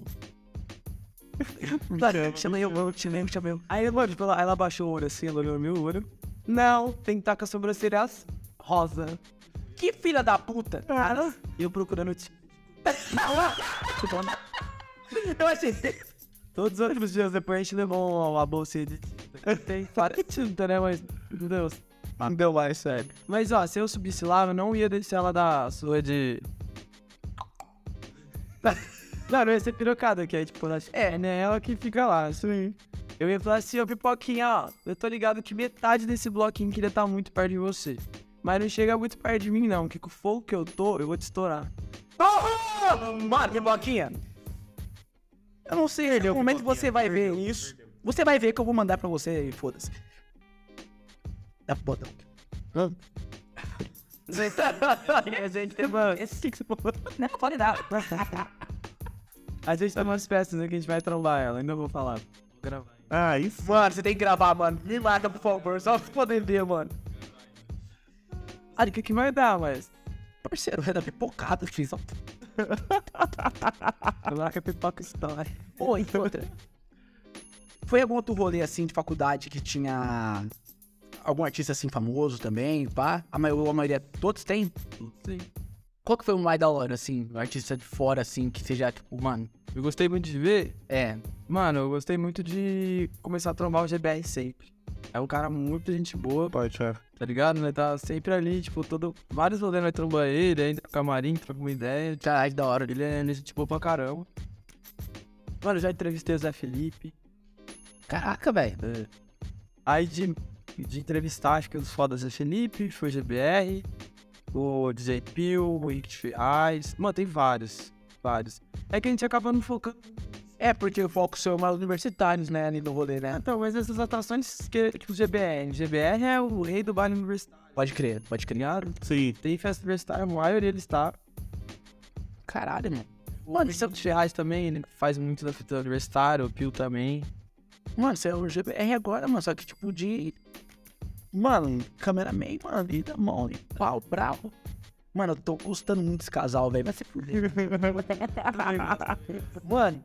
Speaker 3: Claro, chamei eu, eu chamei eu, chamei eu. Aí, mano, tipo, ela, ela baixou o olho assim, ela olhou meu olho. Não, tem que estar com a sobrancelha rosa.
Speaker 1: Que filha da puta.
Speaker 3: Cara, e eu procurando.
Speaker 1: Eu achei.
Speaker 3: Todos os dias depois a gente levou uma bolsa de. Tem várias tinta, né? Mas, meu Deus. Não deu mais, sério. Mas, ó, se eu subisse lá, eu não ia deixar ela da sua de. Não, não ia ser pirocada, que é tipo, ela- é, né? Ela que fica lá, assim. Eu ia falar assim, ô pipoquinha, ó, eu tô ligado que metade desse bloquinho queria estar muito perto de você. Mas não chega muito perto de mim, não, que com o fogo que eu tô, eu vou te estourar.
Speaker 1: Mano, pipoquinha. Eu não sei, no momento que você vai ver isso, você vai ver que eu vou mandar pra você e foda-se. Dá pro botão.
Speaker 3: a gente tem uma... Esse que você falou.
Speaker 1: Não, pode dar.
Speaker 3: A gente tem umas peças né, que a gente vai trombar ela, ainda vou falar. Vou gravar.
Speaker 2: Ah, isso.
Speaker 1: Mano, você tem que gravar, mano. Me larga, por favor, só pra poder ver, mano.
Speaker 3: Ah, o que que vai dar, mas...
Speaker 1: Parceiro, é da pipocada, fiz.
Speaker 3: Lá que a pipoca estoura.
Speaker 1: Oi, outra. Foi algum outro rolê assim de faculdade que tinha algum artista assim famoso também, pá? A maioria, a maioria todos têm?
Speaker 3: Sim.
Speaker 1: Qual que foi o mais da hora, assim? Um artista de fora, assim, que seja, tipo, mano.
Speaker 3: Eu gostei muito de ver.
Speaker 1: É.
Speaker 3: Mano, eu gostei muito de começar a trombar o GBR sempre. É um cara muito gente boa,
Speaker 2: Pode,
Speaker 3: tá ligado? Ele tá sempre ali, tipo, todo. Vários rolês nós tromba ele, entra no camarim, troca uma ideia.
Speaker 1: Caralho, da hora.
Speaker 3: Ele é gente boa pra caramba. Mano, eu já entrevistei o Zé Felipe.
Speaker 1: Caraca, velho.
Speaker 3: Aí de, de entrevistar, acho que os fodas Zé Felipe, foi o GBR, o DJ Pio, o Rick Ferraz. Mano, tem vários. Vários. É que a gente acaba não focando.
Speaker 1: É, porque o foco é mais universitários, né, ali no rolê, né?
Speaker 3: Então, mas essas atrações que, tipo, GBR. GBR é o rei do baile universitário.
Speaker 1: Pode crer, pode crer.
Speaker 3: Ligado?
Speaker 2: Sim.
Speaker 3: Tem festa universitária, a maioria deles tá.
Speaker 1: Caralho, mano.
Speaker 3: Mano, o Ferraz também, ele faz muito da fita universitária, o Pio também.
Speaker 1: Mano, você é o GBR agora, mano, só que tipo de. Mano, cameraman, mano, e da mão, e pau, bravo. Mano, eu tô gostando muito desse casal, velho. Vai se fuder. mano.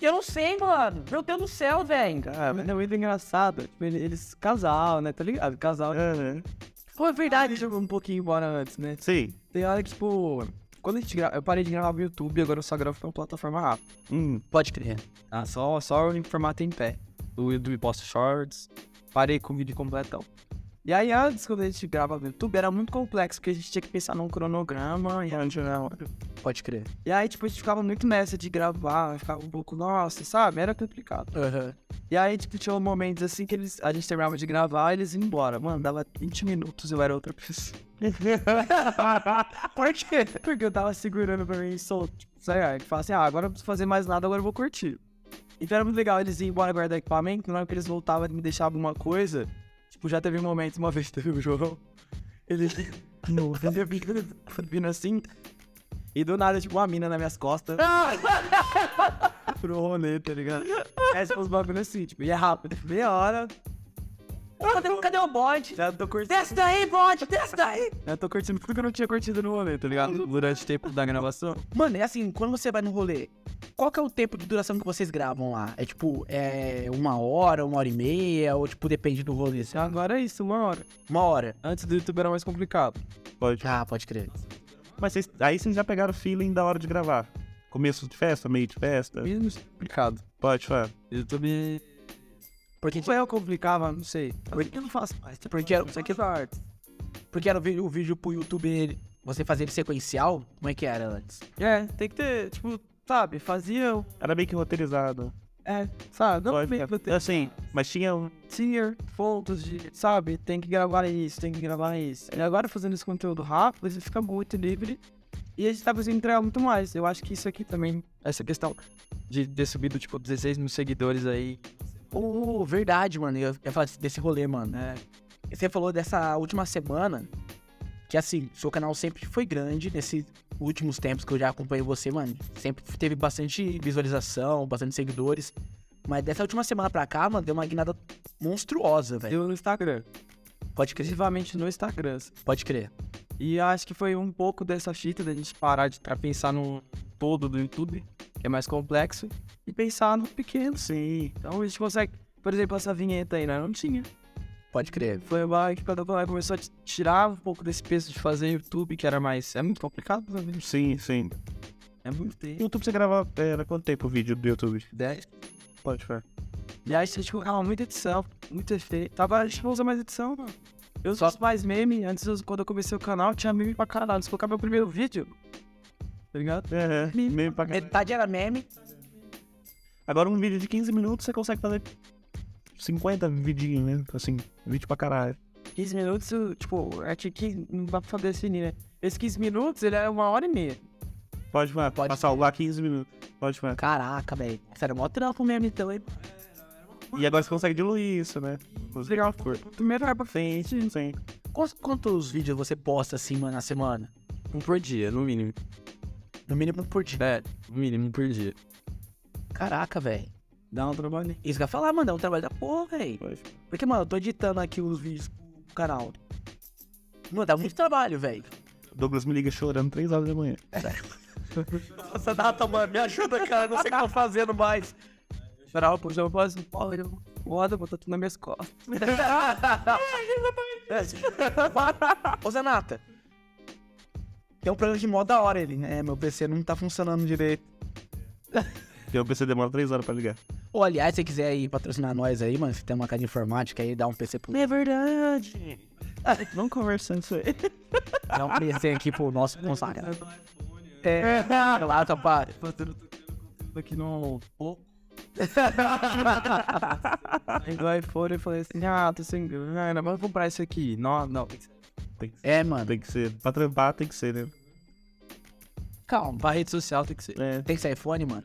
Speaker 1: Eu não sei, mano. Meu Deus do céu, velho.
Speaker 3: Cara, mas é muito engraçado. Tipo, ele- eles, casal, né? Tá ligado? Casal.
Speaker 2: Aham.
Speaker 3: Pô, é verdade, jogou um pouquinho embora antes, né?
Speaker 2: Sim.
Speaker 3: Tem hora que, tipo, quando a gente grava, eu parei de gravar no YouTube, agora eu só gravo pra uma plataforma rápida.
Speaker 2: Hum.
Speaker 1: Pode crer.
Speaker 3: Ah, só, só em formato em pé. Do YouTube posto shorts, parei com o vídeo completão. E aí antes, quando a gente grava no YouTube, era muito complexo, porque a gente tinha que pensar num cronograma e onde não.
Speaker 1: Pode crer.
Speaker 3: E aí, tipo, a gente ficava muito nessa de gravar, ficava um pouco, nossa, sabe? Era complicado.
Speaker 1: Aham.
Speaker 3: E aí, tipo, tinha momentos assim que eles, a gente terminava de gravar e eles iam embora. Mano, dava 20 minutos eu era outra pessoa.
Speaker 1: Por quê?
Speaker 3: Porque eu tava segurando pra mim solto. Tipo, sei lá, que fala assim, ah, agora eu não preciso fazer mais nada, agora eu vou curtir. Então era muito legal, eles iam embora guardar equipamento, na hora que eles voltavam e me deixavam alguma coisa. Tipo, já teve momentos, uma vez teve o João, ele no, ele vindo, vindo assim, e do nada, tipo, uma mina nas minhas costas. pro rolê, tá ligado? É, tipo, uns bagulho assim, tipo, e é rápido, meia hora,
Speaker 1: Cadê, cadê o bode?
Speaker 3: já tô curtindo.
Speaker 1: Desce daí, bode, desce daí.
Speaker 3: Já tô curtindo tudo que eu não tinha curtido no rolê, tá ligado? Durante o tempo da gravação.
Speaker 1: Mano, é assim, quando você vai no rolê, qual que é o tempo de duração que vocês gravam lá? É tipo, é uma hora, uma hora e meia, ou tipo, depende do rolê? assim?
Speaker 3: Agora é isso, uma hora.
Speaker 1: Uma hora.
Speaker 3: Antes do YouTube era mais complicado.
Speaker 2: Pode.
Speaker 1: Ah, pode crer.
Speaker 2: Mas vocês, aí vocês já pegaram o feeling da hora de gravar. Começo de festa, meio de festa.
Speaker 3: Menos complicado.
Speaker 2: Pode, falar.
Speaker 3: YouTube.
Speaker 1: Porque,
Speaker 3: Tipo, eu complicava, não sei. Por que eu não faço mais?
Speaker 1: porque
Speaker 3: Isso aqui é da arte.
Speaker 1: Porque era o vídeo, o vídeo pro YouTube, ele- você fazer ele sequencial? Como é que era antes?
Speaker 3: É, tem que ter, tipo, sabe, fazia.
Speaker 2: Era meio que roteirizado.
Speaker 3: É, sabe? Não mesmo ter-
Speaker 2: Assim, mas tinha um.
Speaker 3: tier, pontos de, sabe, tem que gravar isso, tem que gravar isso. E agora fazendo esse conteúdo rápido, você fica muito livre e a gente tá conseguindo entregar muito mais. Eu acho que isso aqui também, essa questão de ter subido, tipo, 16 mil seguidores aí.
Speaker 1: Oh, verdade, mano. Eu ia falar desse rolê, mano.
Speaker 3: É,
Speaker 1: Você falou dessa última semana, que assim, seu canal sempre foi grande nesses últimos tempos que eu já acompanho você, mano. Sempre teve bastante visualização, bastante seguidores. Mas dessa última semana pra cá, mano, deu uma guinada monstruosa, velho.
Speaker 3: eu no Instagram,
Speaker 1: Pode crer,
Speaker 3: exclusivamente no Instagram.
Speaker 1: pode crer.
Speaker 3: E acho que foi um pouco dessa fita da gente parar de pra pensar no todo do YouTube, que é mais complexo, e pensar no pequeno.
Speaker 2: Sim.
Speaker 3: Então a gente consegue, por exemplo, essa vinheta aí, né? Não tinha.
Speaker 1: Pode crer.
Speaker 3: Foi lá que começou a tirar um pouco desse peso de fazer YouTube, que era mais. É muito complicado pra ver.
Speaker 2: Sim, sim.
Speaker 3: É muito tempo.
Speaker 2: YouTube você grava. Era quanto tempo o vídeo do YouTube?
Speaker 3: 10.
Speaker 2: Pode ver.
Speaker 3: E aí a gente colocava muita edição, muito efeito. Agora a gente não usa mais edição, mano. Eu
Speaker 1: Só-
Speaker 3: mais meme. Antes, quando eu comecei o canal, tinha meme pra caralho. Se colocar meu primeiro vídeo, tá ligado?
Speaker 2: É, meio pra caralho.
Speaker 1: Metade era meme.
Speaker 2: Agora um vídeo de 15 minutos você consegue fazer 50 vidinhos, né? Assim, vídeo pra caralho.
Speaker 3: 15 minutos, tipo, é que 15, não dá pra definir, né? Esses 15 minutos, ele é uma hora e meia.
Speaker 2: Pode, mano.
Speaker 1: Pode.
Speaker 2: Salvar 15 minutos. Pode, mano.
Speaker 1: Caraca, velho. Sério, mó trampo mesmo então, hein?
Speaker 2: E agora você consegue diluir isso, né?
Speaker 3: Legal, primeiro era pra frente.
Speaker 2: Sim, sim.
Speaker 1: Quantos, quantos vídeos você posta assim, mano, na semana?
Speaker 3: Um por dia, no mínimo.
Speaker 1: No mínimo por dia.
Speaker 3: É, no mínimo por dia.
Speaker 1: Caraca, velho.
Speaker 3: Dá um trabalho.
Speaker 1: Isso que eu ia falar, mano, é um trabalho da porra, velho. Porque, mano, eu tô editando aqui os vídeos pro canal. Mano, dá muito trabalho, velho.
Speaker 2: Douglas me liga chorando 3 horas da manhã.
Speaker 1: Nossa, data, mano, me ajuda, cara. Não sei o que eu tô fazendo mais.
Speaker 3: Esperava, pô, já eu posso. Pô, eu. Foda, botar tudo nas minhas costas.
Speaker 1: Ô, Zanata. Tem um problema de modo da hora ele, né? Meu PC não tá funcionando direito.
Speaker 2: Porque o PC demora 3 horas pra ligar.
Speaker 1: Ou, aliás, se você quiser aí patrocinar nós aí, mano, se tem uma casa de informática aí, dá um PC pro... É verdade.
Speaker 2: Vamos conversando isso aí.
Speaker 1: Dá um PC aqui pro nosso consagrado. É, claro, tá para.
Speaker 3: Aqui no. Do iPhone eu falei assim, ah, tô sem grana, mas vou comprar isso aqui. Não, não, tem que ser.
Speaker 2: Tem que,
Speaker 1: É, mano.
Speaker 2: tem que ser. Pra trampar tem que ser, né?
Speaker 1: Calma.
Speaker 3: Pra rede social tem que ser.
Speaker 2: É.
Speaker 1: Tem que ser iPhone, mano?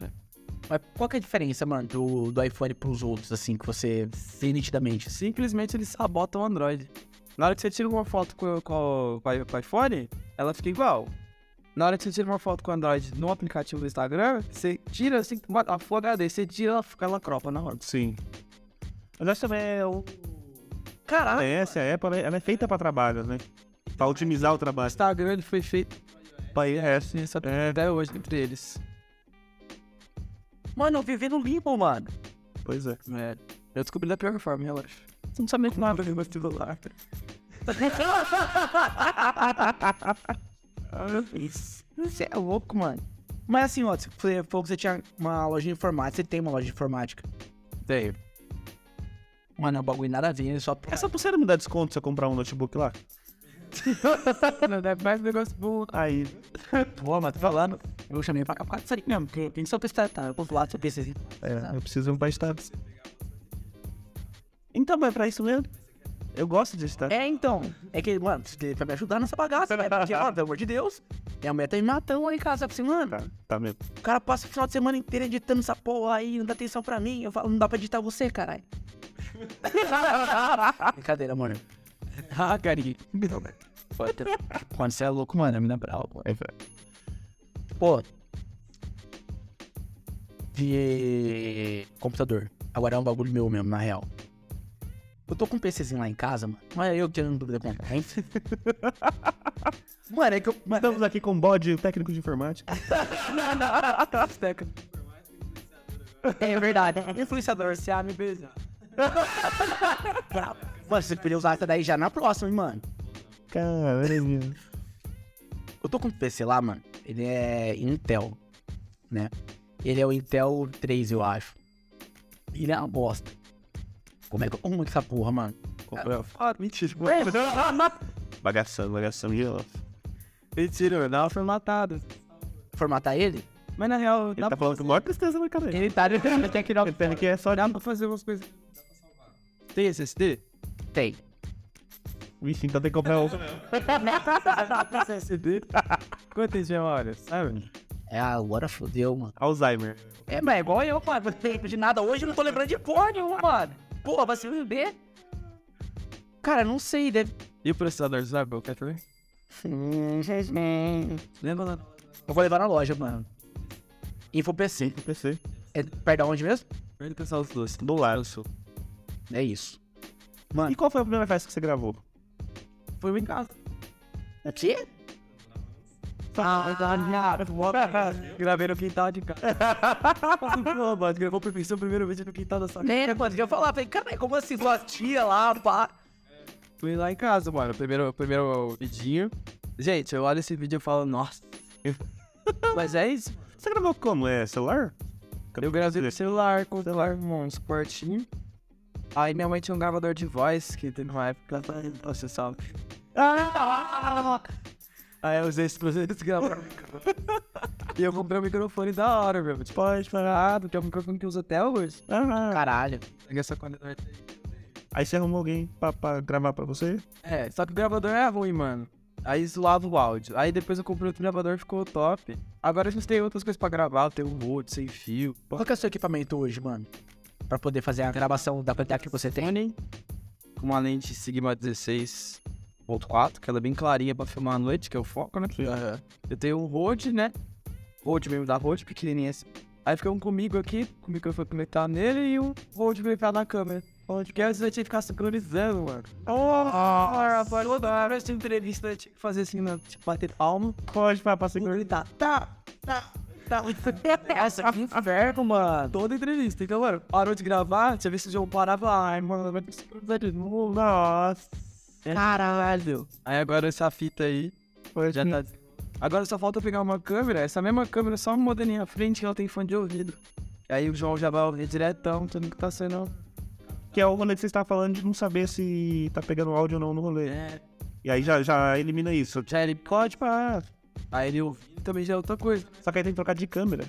Speaker 1: Mas qual que é a diferença, mano, do, do iPhone pros outros, assim, que você vê nitidamente?
Speaker 3: Simplesmente eles sabotam o Android. Na hora que você tira uma foto com, com, com, o- com o iPhone, ela fica igual. Na hora que você tira uma foto com o Android no aplicativo do Instagram, você tira assim, a Full HD, você tira, ela, fica- ela cropa na hora.
Speaker 2: Sim. Mas essa também é o.
Speaker 1: Caralho.
Speaker 2: Essa, a Apple, ela é feita pra trabalho, né? Pra otimizar o
Speaker 3: O
Speaker 2: trabalho.
Speaker 3: Instagram ele foi feito
Speaker 2: Pra essa.
Speaker 3: assim, sabe,
Speaker 2: É.
Speaker 3: até hoje entre eles.
Speaker 1: Mano, eu vivi no limbo, mano.
Speaker 2: Pois é.
Speaker 3: É, eu descobri da pior forma, relaxa. Você não sabe nem como abrir meu celular.
Speaker 1: Você é louco, mano. Mas assim, ó, você falou que você tinha uma loja de informática, você tem uma loja de informática.
Speaker 3: Tenho.
Speaker 1: Mano, é um bagulho nada a ver, só...
Speaker 2: Essa pulseira me dá desconto se eu comprar um notebook lá?
Speaker 3: Não deve mais um negócio bom.
Speaker 2: Aí.
Speaker 1: Pô, mas tô falando. Eu chamei pra cá por causa disso aí mesmo, porque tem só prestar, tá? Eu posso lá, seu PC.
Speaker 2: É, eu preciso pra estar. Então, mas é pra isso mesmo. Eu gosto de estar.
Speaker 1: É, então. É que, mano, você vai me ajudar nessa bagaça, né? Porque, mano, pelo amor de Deus. Minha mulher tá me matando lá em casa. Assim, mano,
Speaker 2: Tá, tá mesmo.
Speaker 1: o cara passa o final de semana inteiro editando essa porra aí, não dá atenção pra mim. Eu falo, não dá pra editar você, caralho. Brincadeira, mano.
Speaker 3: Ah, carinho.
Speaker 1: Quando você é louco, mano, me dá brava, pô.
Speaker 2: É, velho.
Speaker 1: Pô. De computador. Agora é um bagulho meu mesmo, na real. Eu tô com um PCzinho lá em casa, mano. Não é eu tirando dúvida com concorrente. Mano, é que eu. Mano,
Speaker 2: Estamos aqui com o bode técnico de informática.
Speaker 1: é verdade. É influenciador.
Speaker 3: Se a me beijar.
Speaker 1: Bravo. Mano, você podia usar essa daí já na próxima, hein, mano.
Speaker 2: Caralho.
Speaker 1: Eu tô com um PC lá, mano. Ele é Intel, né? Ele é o Intel 3, eu acho. Ele é uma bosta. Como é que, como é que essa porra, mano?
Speaker 3: Ah, mentira.
Speaker 2: Bagaçando, bagaçando de novo.
Speaker 3: Mentira, eu dava formatado.
Speaker 1: Formatar ele?
Speaker 3: Mas na real,
Speaker 2: Ele
Speaker 3: dá
Speaker 2: tá falando com maior tristeza na dele.
Speaker 1: Ele tá. Ele tem que dar.
Speaker 2: Ele que é só
Speaker 3: dá pra fazer umas coisas. Tem SSD?
Speaker 1: Tem.
Speaker 2: Vixe, então tem que comprar outro.
Speaker 3: SSD? Quantas memórias, sabe?
Speaker 1: É, agora fodeu, mano.
Speaker 2: Alzheimer.
Speaker 1: É, mas é igual eu, mano. Não lembro de nada hoje, eu não tô lembrando de porra nenhuma, mano. Porra, vai se beber? Cara, não sei, deve.
Speaker 3: E o processador, sabe? Eu quero também. Lembra lá?
Speaker 1: Eu vou levar na loja, mano. Info PC.
Speaker 2: No PC.
Speaker 1: É perto de onde mesmo?
Speaker 3: Ele pensar os dois.
Speaker 2: Do lado.
Speaker 1: É isso.
Speaker 2: E qual foi a primeira festa que você gravou?
Speaker 3: Foi em casa.
Speaker 1: Aqui?
Speaker 3: Gravei no quintal de casa. Pô, mano, gravou perfeição primeiro vídeo no quintal da sua casa.
Speaker 1: Né, mano? Já falar, falei, cara, como assim, duas tia lá, pá.
Speaker 3: Fui lá em casa, mano. Primeiro, primeiro vidinho. Gente, eu olho esse vídeo e falo, nossa. Mas é isso.
Speaker 2: Você gravou como? É celular?
Speaker 3: Eu gravei no celular, com o celular, um suportinho. Aí minha mãe tinha um gravador de voz, que teve uma época que ela Nossa, salve. Aí eu usei esse pra vocês gravar. e eu comprei um microfone da hora, meu. Tipo, pode falar, porque é um microfone que uso até hoje.
Speaker 1: Caralho.
Speaker 3: Pega essa qualidade aí.
Speaker 2: Aí você arrumou alguém pra, pra gravar pra você?
Speaker 3: É, só que o gravador é ruim, mano. Aí zoava o áudio. Aí depois eu comprei outro gravador, ficou top. Agora a gente tem outras coisas pra gravar, tem um Rode sem fio.
Speaker 1: Qual que é o seu equipamento hoje, mano? Pra poder fazer a gravação da quantidade que você tem?
Speaker 3: Com uma lente Sigma 16.4, que ela é bem clarinha pra filmar à noite, que é o foco, né? Eu tenho um Rode, né? Rode mesmo da Rode, pequenininho assim. Aí fica um comigo aqui, com o microfone conectado nele e um Rode conectado na câmera. Porque antes eu tinha que ficar sincronizando, mano. Oh, pode dar. Essa entrevista eu tinha que fazer assim, né? Tipo, bater palma.
Speaker 2: Pode, pra, pra sincronizar.
Speaker 3: Tá, tá, tá. Essa que inferno, mano. Toda entrevista. Então, mano, parou de gravar, tinha visto o João parava, ai, mano, vai ter que sincronizar de novo.
Speaker 2: Nossa.
Speaker 3: Caralho. Aí agora essa fita aí
Speaker 2: Pode.
Speaker 3: já tá. Agora só falta pegar uma câmera, essa mesma câmera, só uma modelinha à frente que ela tem fone de ouvido. Aí o João já vai ouvir diretão, tudo que tá sendo.
Speaker 2: Que é o rolê que você estava falando de não saber se tá pegando áudio ou não no rolê.
Speaker 3: É,
Speaker 2: E aí já, já elimina isso.
Speaker 3: já ele pode parar. Aí ele ouvir também já é outra coisa.
Speaker 2: Só que aí tem que trocar de câmera.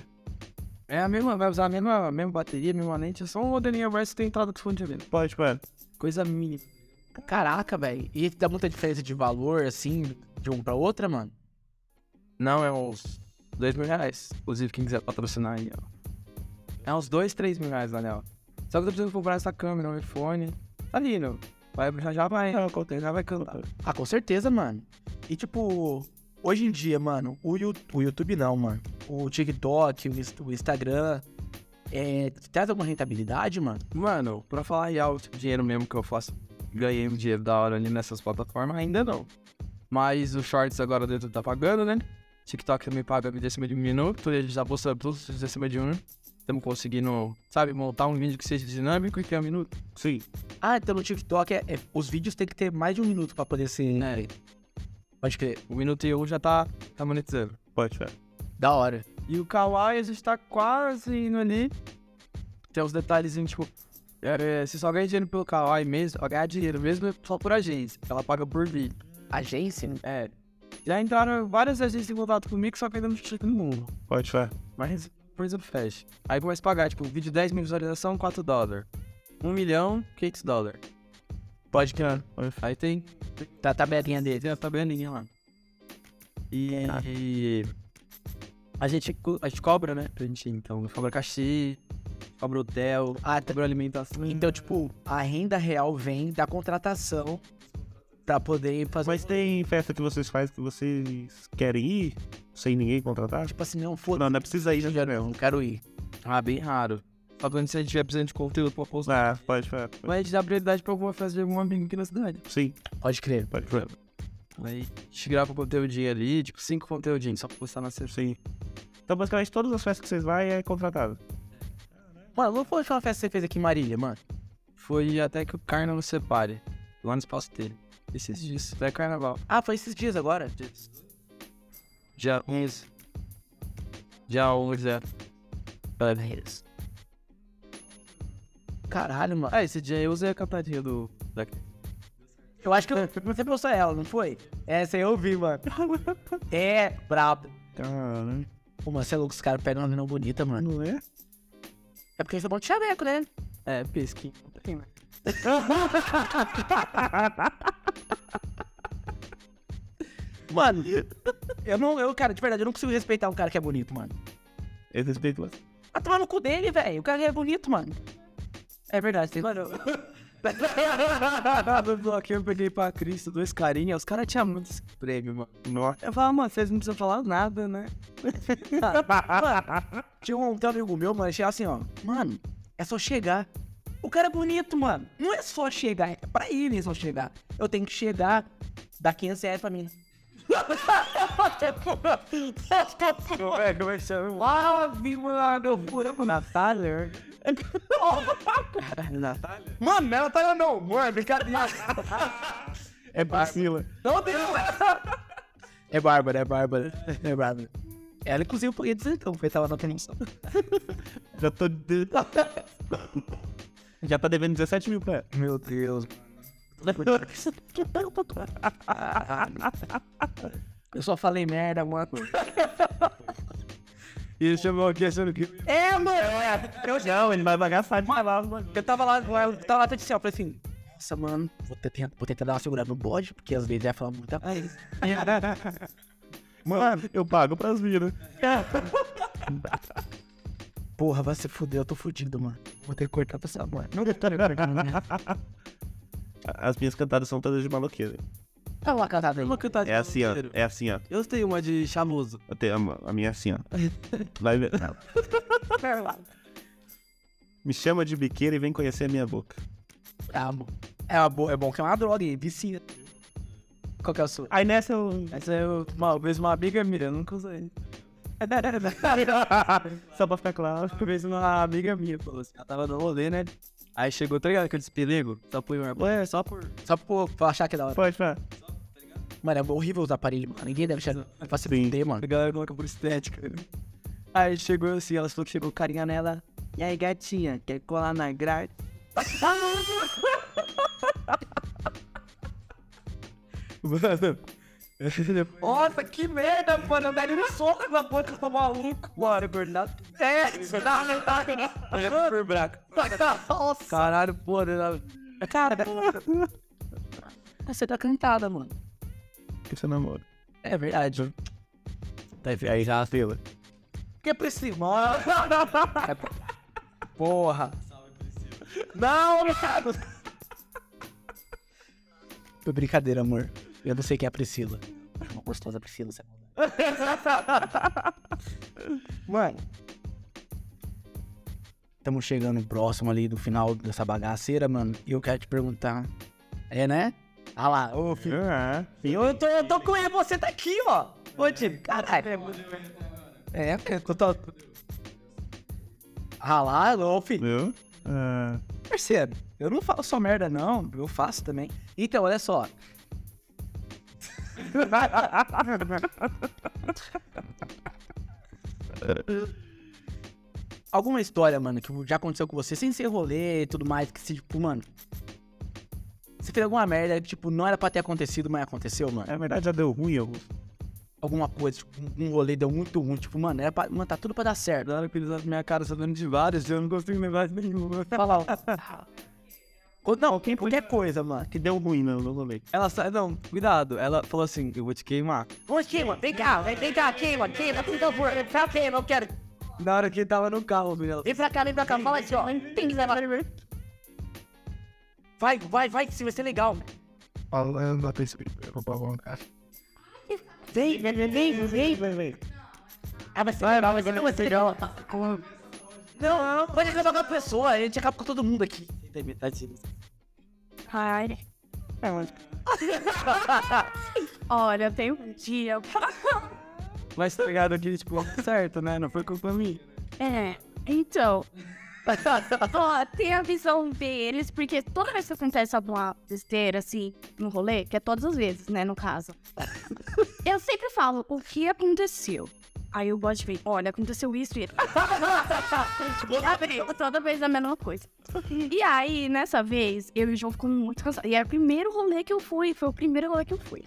Speaker 3: É a mesma, vai usar a mesma, a mesma bateria, a mesma lente, é só uma modelinha mais que tem entrada de fone de ouvido.
Speaker 2: Pode, mano.
Speaker 3: Coisa mínima.
Speaker 1: Caraca, velho. E dá muita diferença de valor, assim, de um pra outra, mano?
Speaker 3: Não, é uns dois mil reais. Inclusive, quem quiser patrocinar aí, ó. É uns dois, três mil reais, Daniel. Só que eu tô precisando comprar essa câmera, um iPhone. Tá lindo. Vai, já, já vai, já vai cantar.
Speaker 1: Ah, com certeza, mano. E tipo, hoje em dia, mano, o, o YouTube não, mano. O TikTok, o, Inst- o Instagram, é, traz alguma rentabilidade, mano?
Speaker 3: Mano, pra falar real, tipo, dinheiro mesmo que eu faço, ganhei um dinheiro da hora ali nessas plataformas, ainda não. Mas o Shorts agora dentro tá pagando, né? TikTok também paga vídeo acima de um minuto, ele já postando todos os acima de um. Estamos conseguindo, sabe, montar um vídeo que seja dinâmico e que é um minuto.
Speaker 2: Sim.
Speaker 1: Ah, então no TikTok, é, é- os vídeos tem que ter mais de um minuto pra poder ser...
Speaker 3: É,
Speaker 1: Pode crer.
Speaker 3: o minuto e um já tá, tá monetizando.
Speaker 2: Pode, velho.
Speaker 1: Da hora.
Speaker 3: E o Kawaii a gente tá quase indo ali. Tem uns detalhezinhos, tipo, é, é, você só ganha dinheiro pelo Kawaii mesmo, só ganhar dinheiro mesmo é só por agência. Ela paga por vídeo.
Speaker 1: Agência?
Speaker 3: É. Já entraram várias agências em contato comigo, só que ainda não chega nenhuma.
Speaker 2: Pode, velho.
Speaker 3: Mas, por exemplo, fecha. Aí começa a pagar, tipo, vídeo 10 mil visualização, 4 dólares. 1 milhão, 500 dólares.
Speaker 1: Pode crer.
Speaker 3: Aí tem,
Speaker 1: Tá a tabelinha dele.
Speaker 3: tem a tabelinha lá. E, e a, gente, a gente cobra, né? Pra gente, então, cobra cachê, cobra hotel,
Speaker 1: Ah, tá.
Speaker 3: cobra alimentação.
Speaker 1: Então, tipo, a renda real vem da contratação pra poder fazer...
Speaker 2: Mas tem festa que vocês fazem que vocês querem ir sem ninguém contratar?
Speaker 1: Tipo assim, não, foda
Speaker 2: Não, não é precisa ir, já
Speaker 1: já não, não quero ir.
Speaker 3: Ah, bem raro. Só quando você tiver precisando de conteúdo pra postar.
Speaker 2: Ah, pode, velho.
Speaker 3: Mas a gente dá prioridade pra alguma festa de algum amigo aqui na cidade.
Speaker 2: Sim,
Speaker 1: Pode crer.
Speaker 2: pode, velho.
Speaker 3: Aí a gente grava um conteúdinho ali, tipo, cinco conteúdinhos, só pra postar na sexta.
Speaker 2: Sim. Então, basicamente, todas as festas que vocês vão é contratado.
Speaker 1: Mano, falar de uma festa que você fez aqui em Marília, mano.
Speaker 3: Foi até que o carnaval separe. Lá no espaço dele. Esses dias. Até carnaval.
Speaker 1: Ah, foi esses dias agora.
Speaker 3: Dia 11. Dia 11, é.
Speaker 1: Caralho, mano.
Speaker 3: Ah, esse dia eu usei a cantadinha do. Da...
Speaker 1: Eu acho que eu- você postou ela, não foi? Essa aí eu vi, mano. É, brabo.
Speaker 2: Caralho.
Speaker 1: Pô, mano, você é louco, os caras pegam uma menina bonita, mano.
Speaker 2: Não é?
Speaker 1: É porque você é bom de chaveco, né?
Speaker 3: É, né?
Speaker 1: Mano, eu não, eu, cara, de verdade, eu não consigo respeitar um cara que é bonito, mano.
Speaker 2: Eu respeito você.
Speaker 1: Vai tomar no cu dele, velho. O cara é bonito, mano. É verdade, tem...
Speaker 3: Mano, no bloquinho eu peguei pra Cristo dois carinhas, os caras tinham muito esse prêmio, mano.
Speaker 2: Nossa.
Speaker 3: Eu falava, mano, vocês não precisam falar nada, né?
Speaker 1: Tinha um, um amigo meu, mano, chega assim, ó. Mano, é só chegar. O cara é bonito, mano. Não é só chegar, é pra ele só chegar. Eu tenho que chegar, dar 500 reais pra mim.
Speaker 3: É, começando.
Speaker 1: Ah, vivo lá, meu furamo.
Speaker 3: Natália? Natália?
Speaker 1: Mano, não é Natália não. Mano, é brincadeira.
Speaker 2: É Priscila.
Speaker 1: Não deu. É Bárbara, é Bárbara. É Bárbara. Ela, inclusive, eu podia dizer então, foi tava na promoção.
Speaker 2: Já tô. Já tá devendo 17 mil pra ela.
Speaker 1: Meu Deus. Eu só falei merda, mano.
Speaker 3: E ele chamou aqui achando que.
Speaker 1: É, mano. Eu
Speaker 2: Não, ele vai bagaçar de falar, mano.
Speaker 1: Eu tava lá, eu tava lá, tá de céu, eu falei assim, nossa, mano, vou, ter, vou tentar dar uma segurada no bode, porque às vezes vai falar muita coisa.
Speaker 2: Mano, eu pago pras vidas.
Speaker 1: Porra, vai se fuder, eu tô fudido, mano. Vou ter que cortar pra essa mano. Não
Speaker 2: As minhas cantadas são todas de maloqueira.
Speaker 1: Tá uma cantada.
Speaker 3: Uma cantada
Speaker 2: É assim, ó. É assim, ó.
Speaker 3: Eu tenho uma de chamoso.
Speaker 2: Eu tenho a, a minha é assim, ó. Vai ver. Me chama de biqueira e vem conhecer a minha boca.
Speaker 1: Bom. É, uma boa, é bom que é uma droga, hein? vicia. Qual que é o seu?
Speaker 2: Aí nessa eu.
Speaker 3: Essa é uma vez uma amiga minha, eu nunca usei.
Speaker 2: Só pra ficar claro.
Speaker 3: Uma vez uma amiga minha falou assim, ela tava no rolê, né? Aí chegou, tá ligado? Aqueles pelego, só por uma é só por.
Speaker 1: Só pra, pra achar que é da hora.
Speaker 2: Pode falar.
Speaker 1: Mano, é horrível os aparelhos, mano. Ninguém deve achar pra se
Speaker 2: Sim.
Speaker 1: fuder, mano.
Speaker 3: A galera coloca por estética. né? Aí chegou assim, ela falou que chegou carinha nela. E aí, gatinha, quer colar na grade? Mano.
Speaker 1: Nossa, que merda, mano. Eu daria um soco na boca, eu tô maluco.
Speaker 3: Bora, gordado.
Speaker 1: É, isso dá, não não
Speaker 3: Super braco.
Speaker 1: Nossa.
Speaker 3: Caralho, porra. Ela...
Speaker 1: Cara, você tá cantada, mano.
Speaker 2: Que você namora.
Speaker 1: É verdade.
Speaker 2: Tá, aí já fila.
Speaker 1: Que é Priscila? Mano.
Speaker 3: Porra.
Speaker 1: Não, meu cara. Foi brincadeira, amor. Eu não sei quem é a Priscila. Uma gostosa Priscila, você Mano. Estamos chegando próximo ali do final dessa bagaceira, mano. E eu quero te perguntar. É, né? Ah lá, ô filho.
Speaker 2: Ah,
Speaker 1: Eu tô, eu tô com ele, você tá aqui, ó. Ô, time, caralho. É, eu tô. Ah lá, ô, filho.
Speaker 2: viu? Ah,
Speaker 1: Parceiro, eu não falo só merda, não. Eu faço também. Então, olha só. Alguma história, mano, que já aconteceu com você, sem ser rolê e tudo mais, que se, tipo, mano. Você fez alguma merda que, tipo, não era pra ter acontecido, mas aconteceu, mano.
Speaker 2: na verdade já deu ruim, eu.
Speaker 1: Alguma coisa, tipo, um rolê deu muito ruim, tipo, mano, era pra, mano, tá tudo pra dar certo.
Speaker 3: Na hora que eles pra minha cara sabendo de vários, eu não consigo lembrar de nenhuma.
Speaker 1: Fala, ó. Não, qualquer coisa, mano.
Speaker 2: Que deu ruim, não, não rolei.
Speaker 3: Ela sai, não, cuidado. Ela falou assim: eu vou te queimar.
Speaker 1: Ô, queima, vem cá, vem, vem cá, queima, queima, por favor, cá, queima, eu quero.
Speaker 3: Na hora que ele tava no carro, menina.
Speaker 1: Vem pra cá, vem pra cá, fala assim, ó. Tem que levar. Vai, vai, vai, que vai ser legal.
Speaker 5: Falando a princípio, eu vou pra vontade.
Speaker 1: Vem, vem, vem, vem, vem. Ah, vai ser legal, vai ser vai ser legal. Não, não, pode acabar com a pessoa, a gente acaba com todo mundo aqui.
Speaker 3: Tem metade.
Speaker 4: Ai. Olha, tem um dia.
Speaker 3: Mas tá ligado aqui, tipo, certo, né? Não foi culpa minha.
Speaker 4: É, então. Ó, tem a visão deles, porque toda vez que acontece alguma besteira, assim, no rolê, que é todas as vezes, né, no caso. Eu sempre falo o que aconteceu. Aí o bode veio, olha, aconteceu isso e ele. Abriu, toda vez a mesma coisa. E aí, nessa vez, eu e o João ficamos muito cansados. E era o primeiro rolê que eu fui, foi o primeiro rolê que eu fui.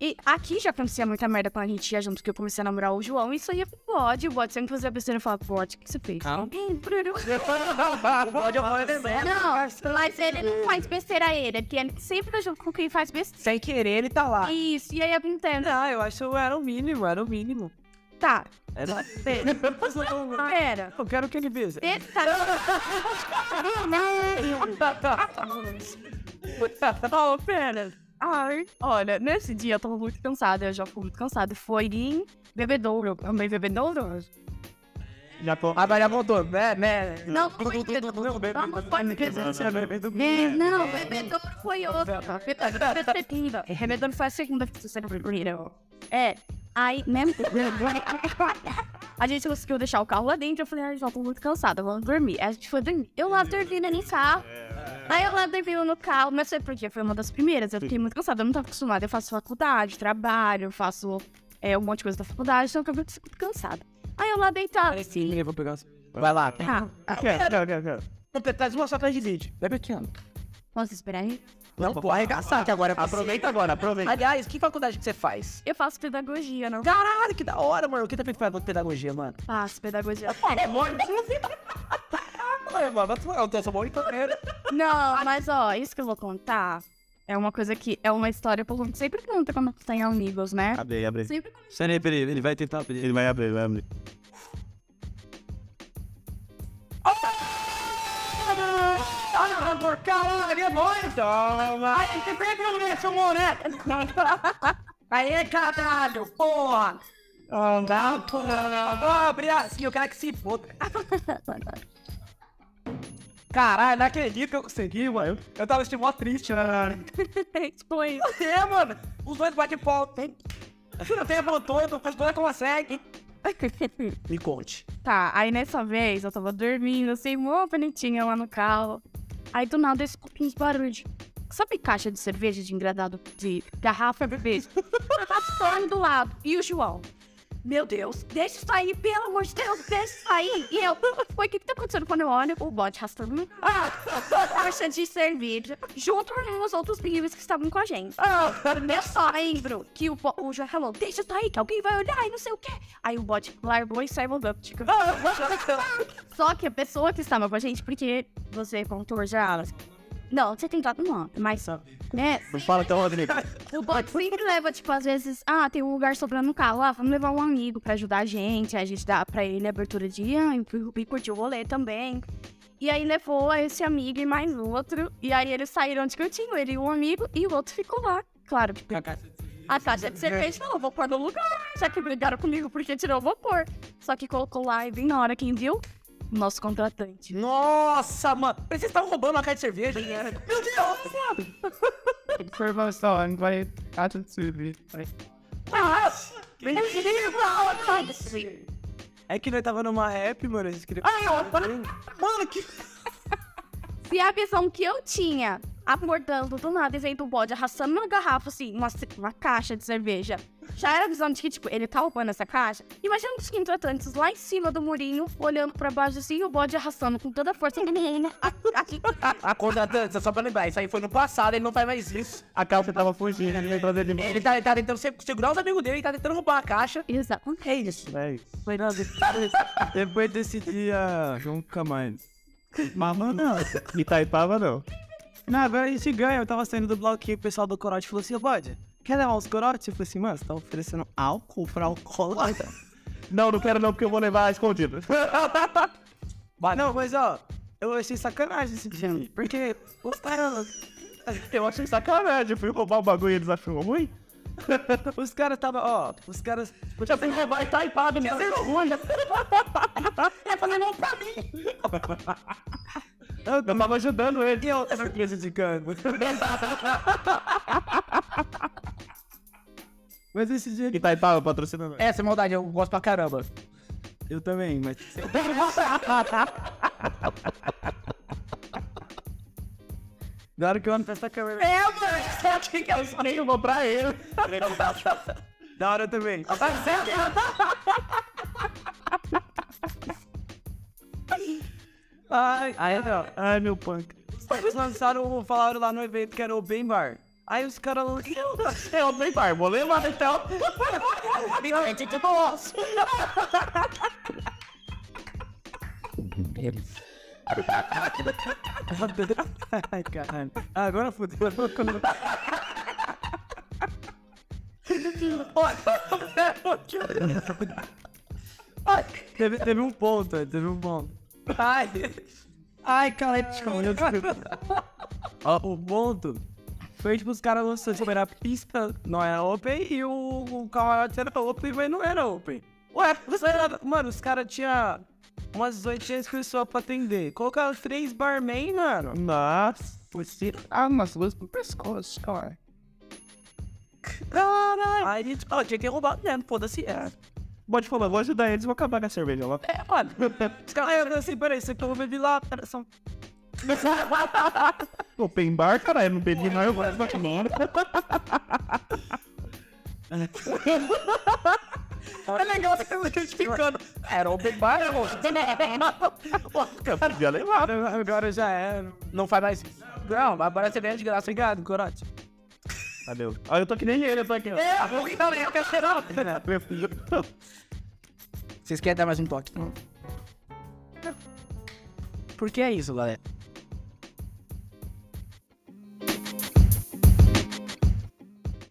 Speaker 4: E aqui já acontecia muita merda quando a gente ia junto, porque eu comecei a namorar o João, e isso aí é pro bode. O bode sempre fazia besteira e falava, bode, o que você fez?
Speaker 1: Pode fazer
Speaker 4: Não, mas ele não faz besteira ele, é que ele sempre tá junto com quem faz besteira.
Speaker 1: Sem querer, ele tá lá.
Speaker 4: Isso, e aí eu entendo.
Speaker 3: Ah, eu acho que era o mínimo, era o mínimo.
Speaker 4: Tá,
Speaker 3: Era...
Speaker 4: pera.
Speaker 3: Eu quero que ele veja.
Speaker 4: Oh, pera. Ai, olha, nesse dia eu tava muito cansada, eu já fui muito cansada. Foi em Bebedouro, também Bebedouro.
Speaker 2: Já tô.
Speaker 1: Agora já voltou, né? né?
Speaker 4: Não, foi Bebedouro. Não, foi Bebedouro. É, Não, Bebedouro foi outro. Bebedouro Bebedouro foi a segunda que você não É, aí, mesmo. A gente conseguiu deixar o carro lá dentro. Eu falei, ai, já tô muito cansada, vamos dormir. Aí a gente foi dormir. Eu lá dormindo no carro. Aí eu lá dormindo no carro, mas sei por quê? Foi uma das primeiras. Eu fiquei muito cansada, eu não tava acostumada. Eu faço faculdade, trabalho, faço é, um monte de coisa da faculdade, então eu acabei muito cansada. Aí eu lá deitada.
Speaker 3: Sim, eu vou pegar.
Speaker 1: Vai lá.
Speaker 4: Ah,
Speaker 2: Quero, quero, quero, quero.
Speaker 1: Traz uma só atrás de.
Speaker 3: Bebe aqui, ó.
Speaker 4: posso esperar aí?
Speaker 1: Não, pô, arregaçar que agora.
Speaker 2: Aproveita agora, aproveita.
Speaker 1: Aliás, que faculdade que você faz?
Speaker 4: Eu faço pedagogia, não
Speaker 1: Caralho, que da hora, mano. O que tá feito faz pedagogia, mano?
Speaker 4: faço pedagogia.
Speaker 1: É. Ué, mano, um texto bom então.
Speaker 4: Não, mas ó, isso que eu vou contar é uma coisa que é uma história que a gente sempre conta quando tem amigos, né?
Speaker 2: Abre abre.
Speaker 4: Sempre
Speaker 3: Peraí, peraí, ele vai tentar abrir.
Speaker 2: Ele vai abrir, ele vai abrir.
Speaker 1: Por caralho, é. Toma. Aí, você perdeu nesse, moleque. Aí, caralho, porra. Não, porra. Ô, Briacinho, eu quero que se foda. Caralho, não acredito que eu consegui, mano. Eu tava assim, mó triste, né?
Speaker 4: foi.
Speaker 1: É, mano. Os dois batem. Se não tem voltou, os dois conseguem. Me conte.
Speaker 4: Tá, aí nessa vez eu tava dormindo, assim, mó bonitinha lá no carro. Aí do nada eu escuto uns barulhos. Sabe caixa de cerveja de engradado de garrafa bebê? Tá do lado. E o João? Meu Deus, deixa isso aí, pelo amor de Deus, deixa isso aí. E eu, foi o que que tá acontecendo quando eu olho? O bote arrastando ah, caixa de cerveja, junto com os outros meninos que estavam com a gente. Ah, nessa lembro que o, o João falou, deixa isso aí, que alguém vai olhar e não sei o quê. Aí o bote largou e saiu andando. Tipo, só que a pessoa que estava com a gente, porque você contou já. Não, você tem dado nome, mas só. Né?
Speaker 2: Não fala então, Rodrigo.
Speaker 4: O bote sempre leva, tipo, às vezes, ah, tem um lugar sobrando no carro, ah, vamos levar um amigo pra ajudar a gente. Aí a gente dá pra ele a abertura de, ah, e e curtir o rolê também. E aí levou esse amigo e mais outro. E aí eles saíram discutindo, ele e um amigo, e o outro ficou lá. Claro, porque a caixa de cerveja falou, vou pôr no lugar. Já que brigaram comigo porque tirou, vou pôr. Só que colocou lá e bem na hora, quem viu? Nosso contratante.
Speaker 1: Nossa, mano. Vocês estavam roubando uma caixa de cerveja. Meu Deus.
Speaker 5: Informação, a gente vai. Caixa de cerveja.
Speaker 3: É que nós tava numa rap, mano.
Speaker 1: Ai, ó, para- Mano, que...
Speaker 4: Se a visão que eu tinha, abordando do nada e vendo o bode arrastando uma garrafa, assim, uma, uma caixa de cerveja, já era a visão de que, tipo, ele tá roubando essa caixa. Imagina os contratantes lá em cima do murinho, olhando pra baixo assim, e o bode arrastando com toda a força. A-
Speaker 1: contratante, só pra lembrar, isso aí foi no passado, ele não faz mais isso.
Speaker 2: A calça tava fugindo, ele lembrou dele.
Speaker 1: Ele tá, ele tá tentando se- segurar os amigos dele, ele tá tentando roubar a caixa.
Speaker 4: Exato.
Speaker 1: É isso.
Speaker 2: É isso.
Speaker 3: Foi nada. Depois desse dia, nunca mais.
Speaker 2: Mas não. Itaipava não.
Speaker 3: Não, agora a gente ganha. Eu tava saindo do bloquinho, o pessoal do corote falou assim, ô bode, quer levar uns corotes? Eu falei assim, mano, você tá oferecendo álcool pra alcoólatra?
Speaker 2: Não, não quero não, porque eu vou levar escondido.
Speaker 3: Não, mas ó, eu achei sacanagem esse dia. Porque os caras.
Speaker 2: Eu achei sacanagem. Eu fui roubar o bagulho e eles acham ruim.
Speaker 3: Os caras tava, ó, os caras. Tipo,
Speaker 1: Já fui roubar e tá empado, minha vergonha. É fazendo pra mim.
Speaker 2: Eu tava ajudando ele.
Speaker 3: eu tava prejudicando. Mas esse dia
Speaker 2: Itaipava patrocinando.
Speaker 1: Essa é maldade, eu gosto pra caramba.
Speaker 3: eu também, mas. Na hora que eu ando pra essa câmera.
Speaker 1: É, mano, você acha que eu só nem vou pra ele.
Speaker 3: Da hora também. Ai, ó.
Speaker 2: Ai, meu punk.
Speaker 3: Eles lançaram, falaram lá no evento que era o Bem Bar. Aí os caras
Speaker 2: É o bem bar, vou levar então.
Speaker 3: Ai, caralho. Agora fodeu. Teve, teve um ponto, teve um ponto. Ai, ai, cara, Ó, o ponto foi tipo os caras lançando, tipo, era a pista, não era open, e o, o camarote era open, mas não era open. Ué, você era, mano, os caras tinham umas 800 pessoas pra atender. Colocaram três barman, mano.
Speaker 2: Nossa.
Speaker 5: Você. Ah, umas luzes pro pescoço, cara.
Speaker 3: Caralho. Aí, tipo, ó, tinha que roubar mesmo, foda-se. É,
Speaker 2: Pode falar, vou ajudar eles, vou acabar com a cerveja lá.
Speaker 3: é caras, eu assim, peraí, você eu bebi lá, são...
Speaker 2: Open bar, caralho, não bebi não, eu vou embora.
Speaker 1: É legal você justificando. Era open bar,
Speaker 2: Podia levar.
Speaker 3: Agora já é.
Speaker 1: Não faz mais isso. Não, agora você vem de graça.
Speaker 3: Obrigado, Corote.
Speaker 2: Valeu. Olha, eu tô que nem ele, eu tô aqui.
Speaker 1: É, a boca também, eu quero ser Vocês querem dar mais um toque? Porque é isso, galera.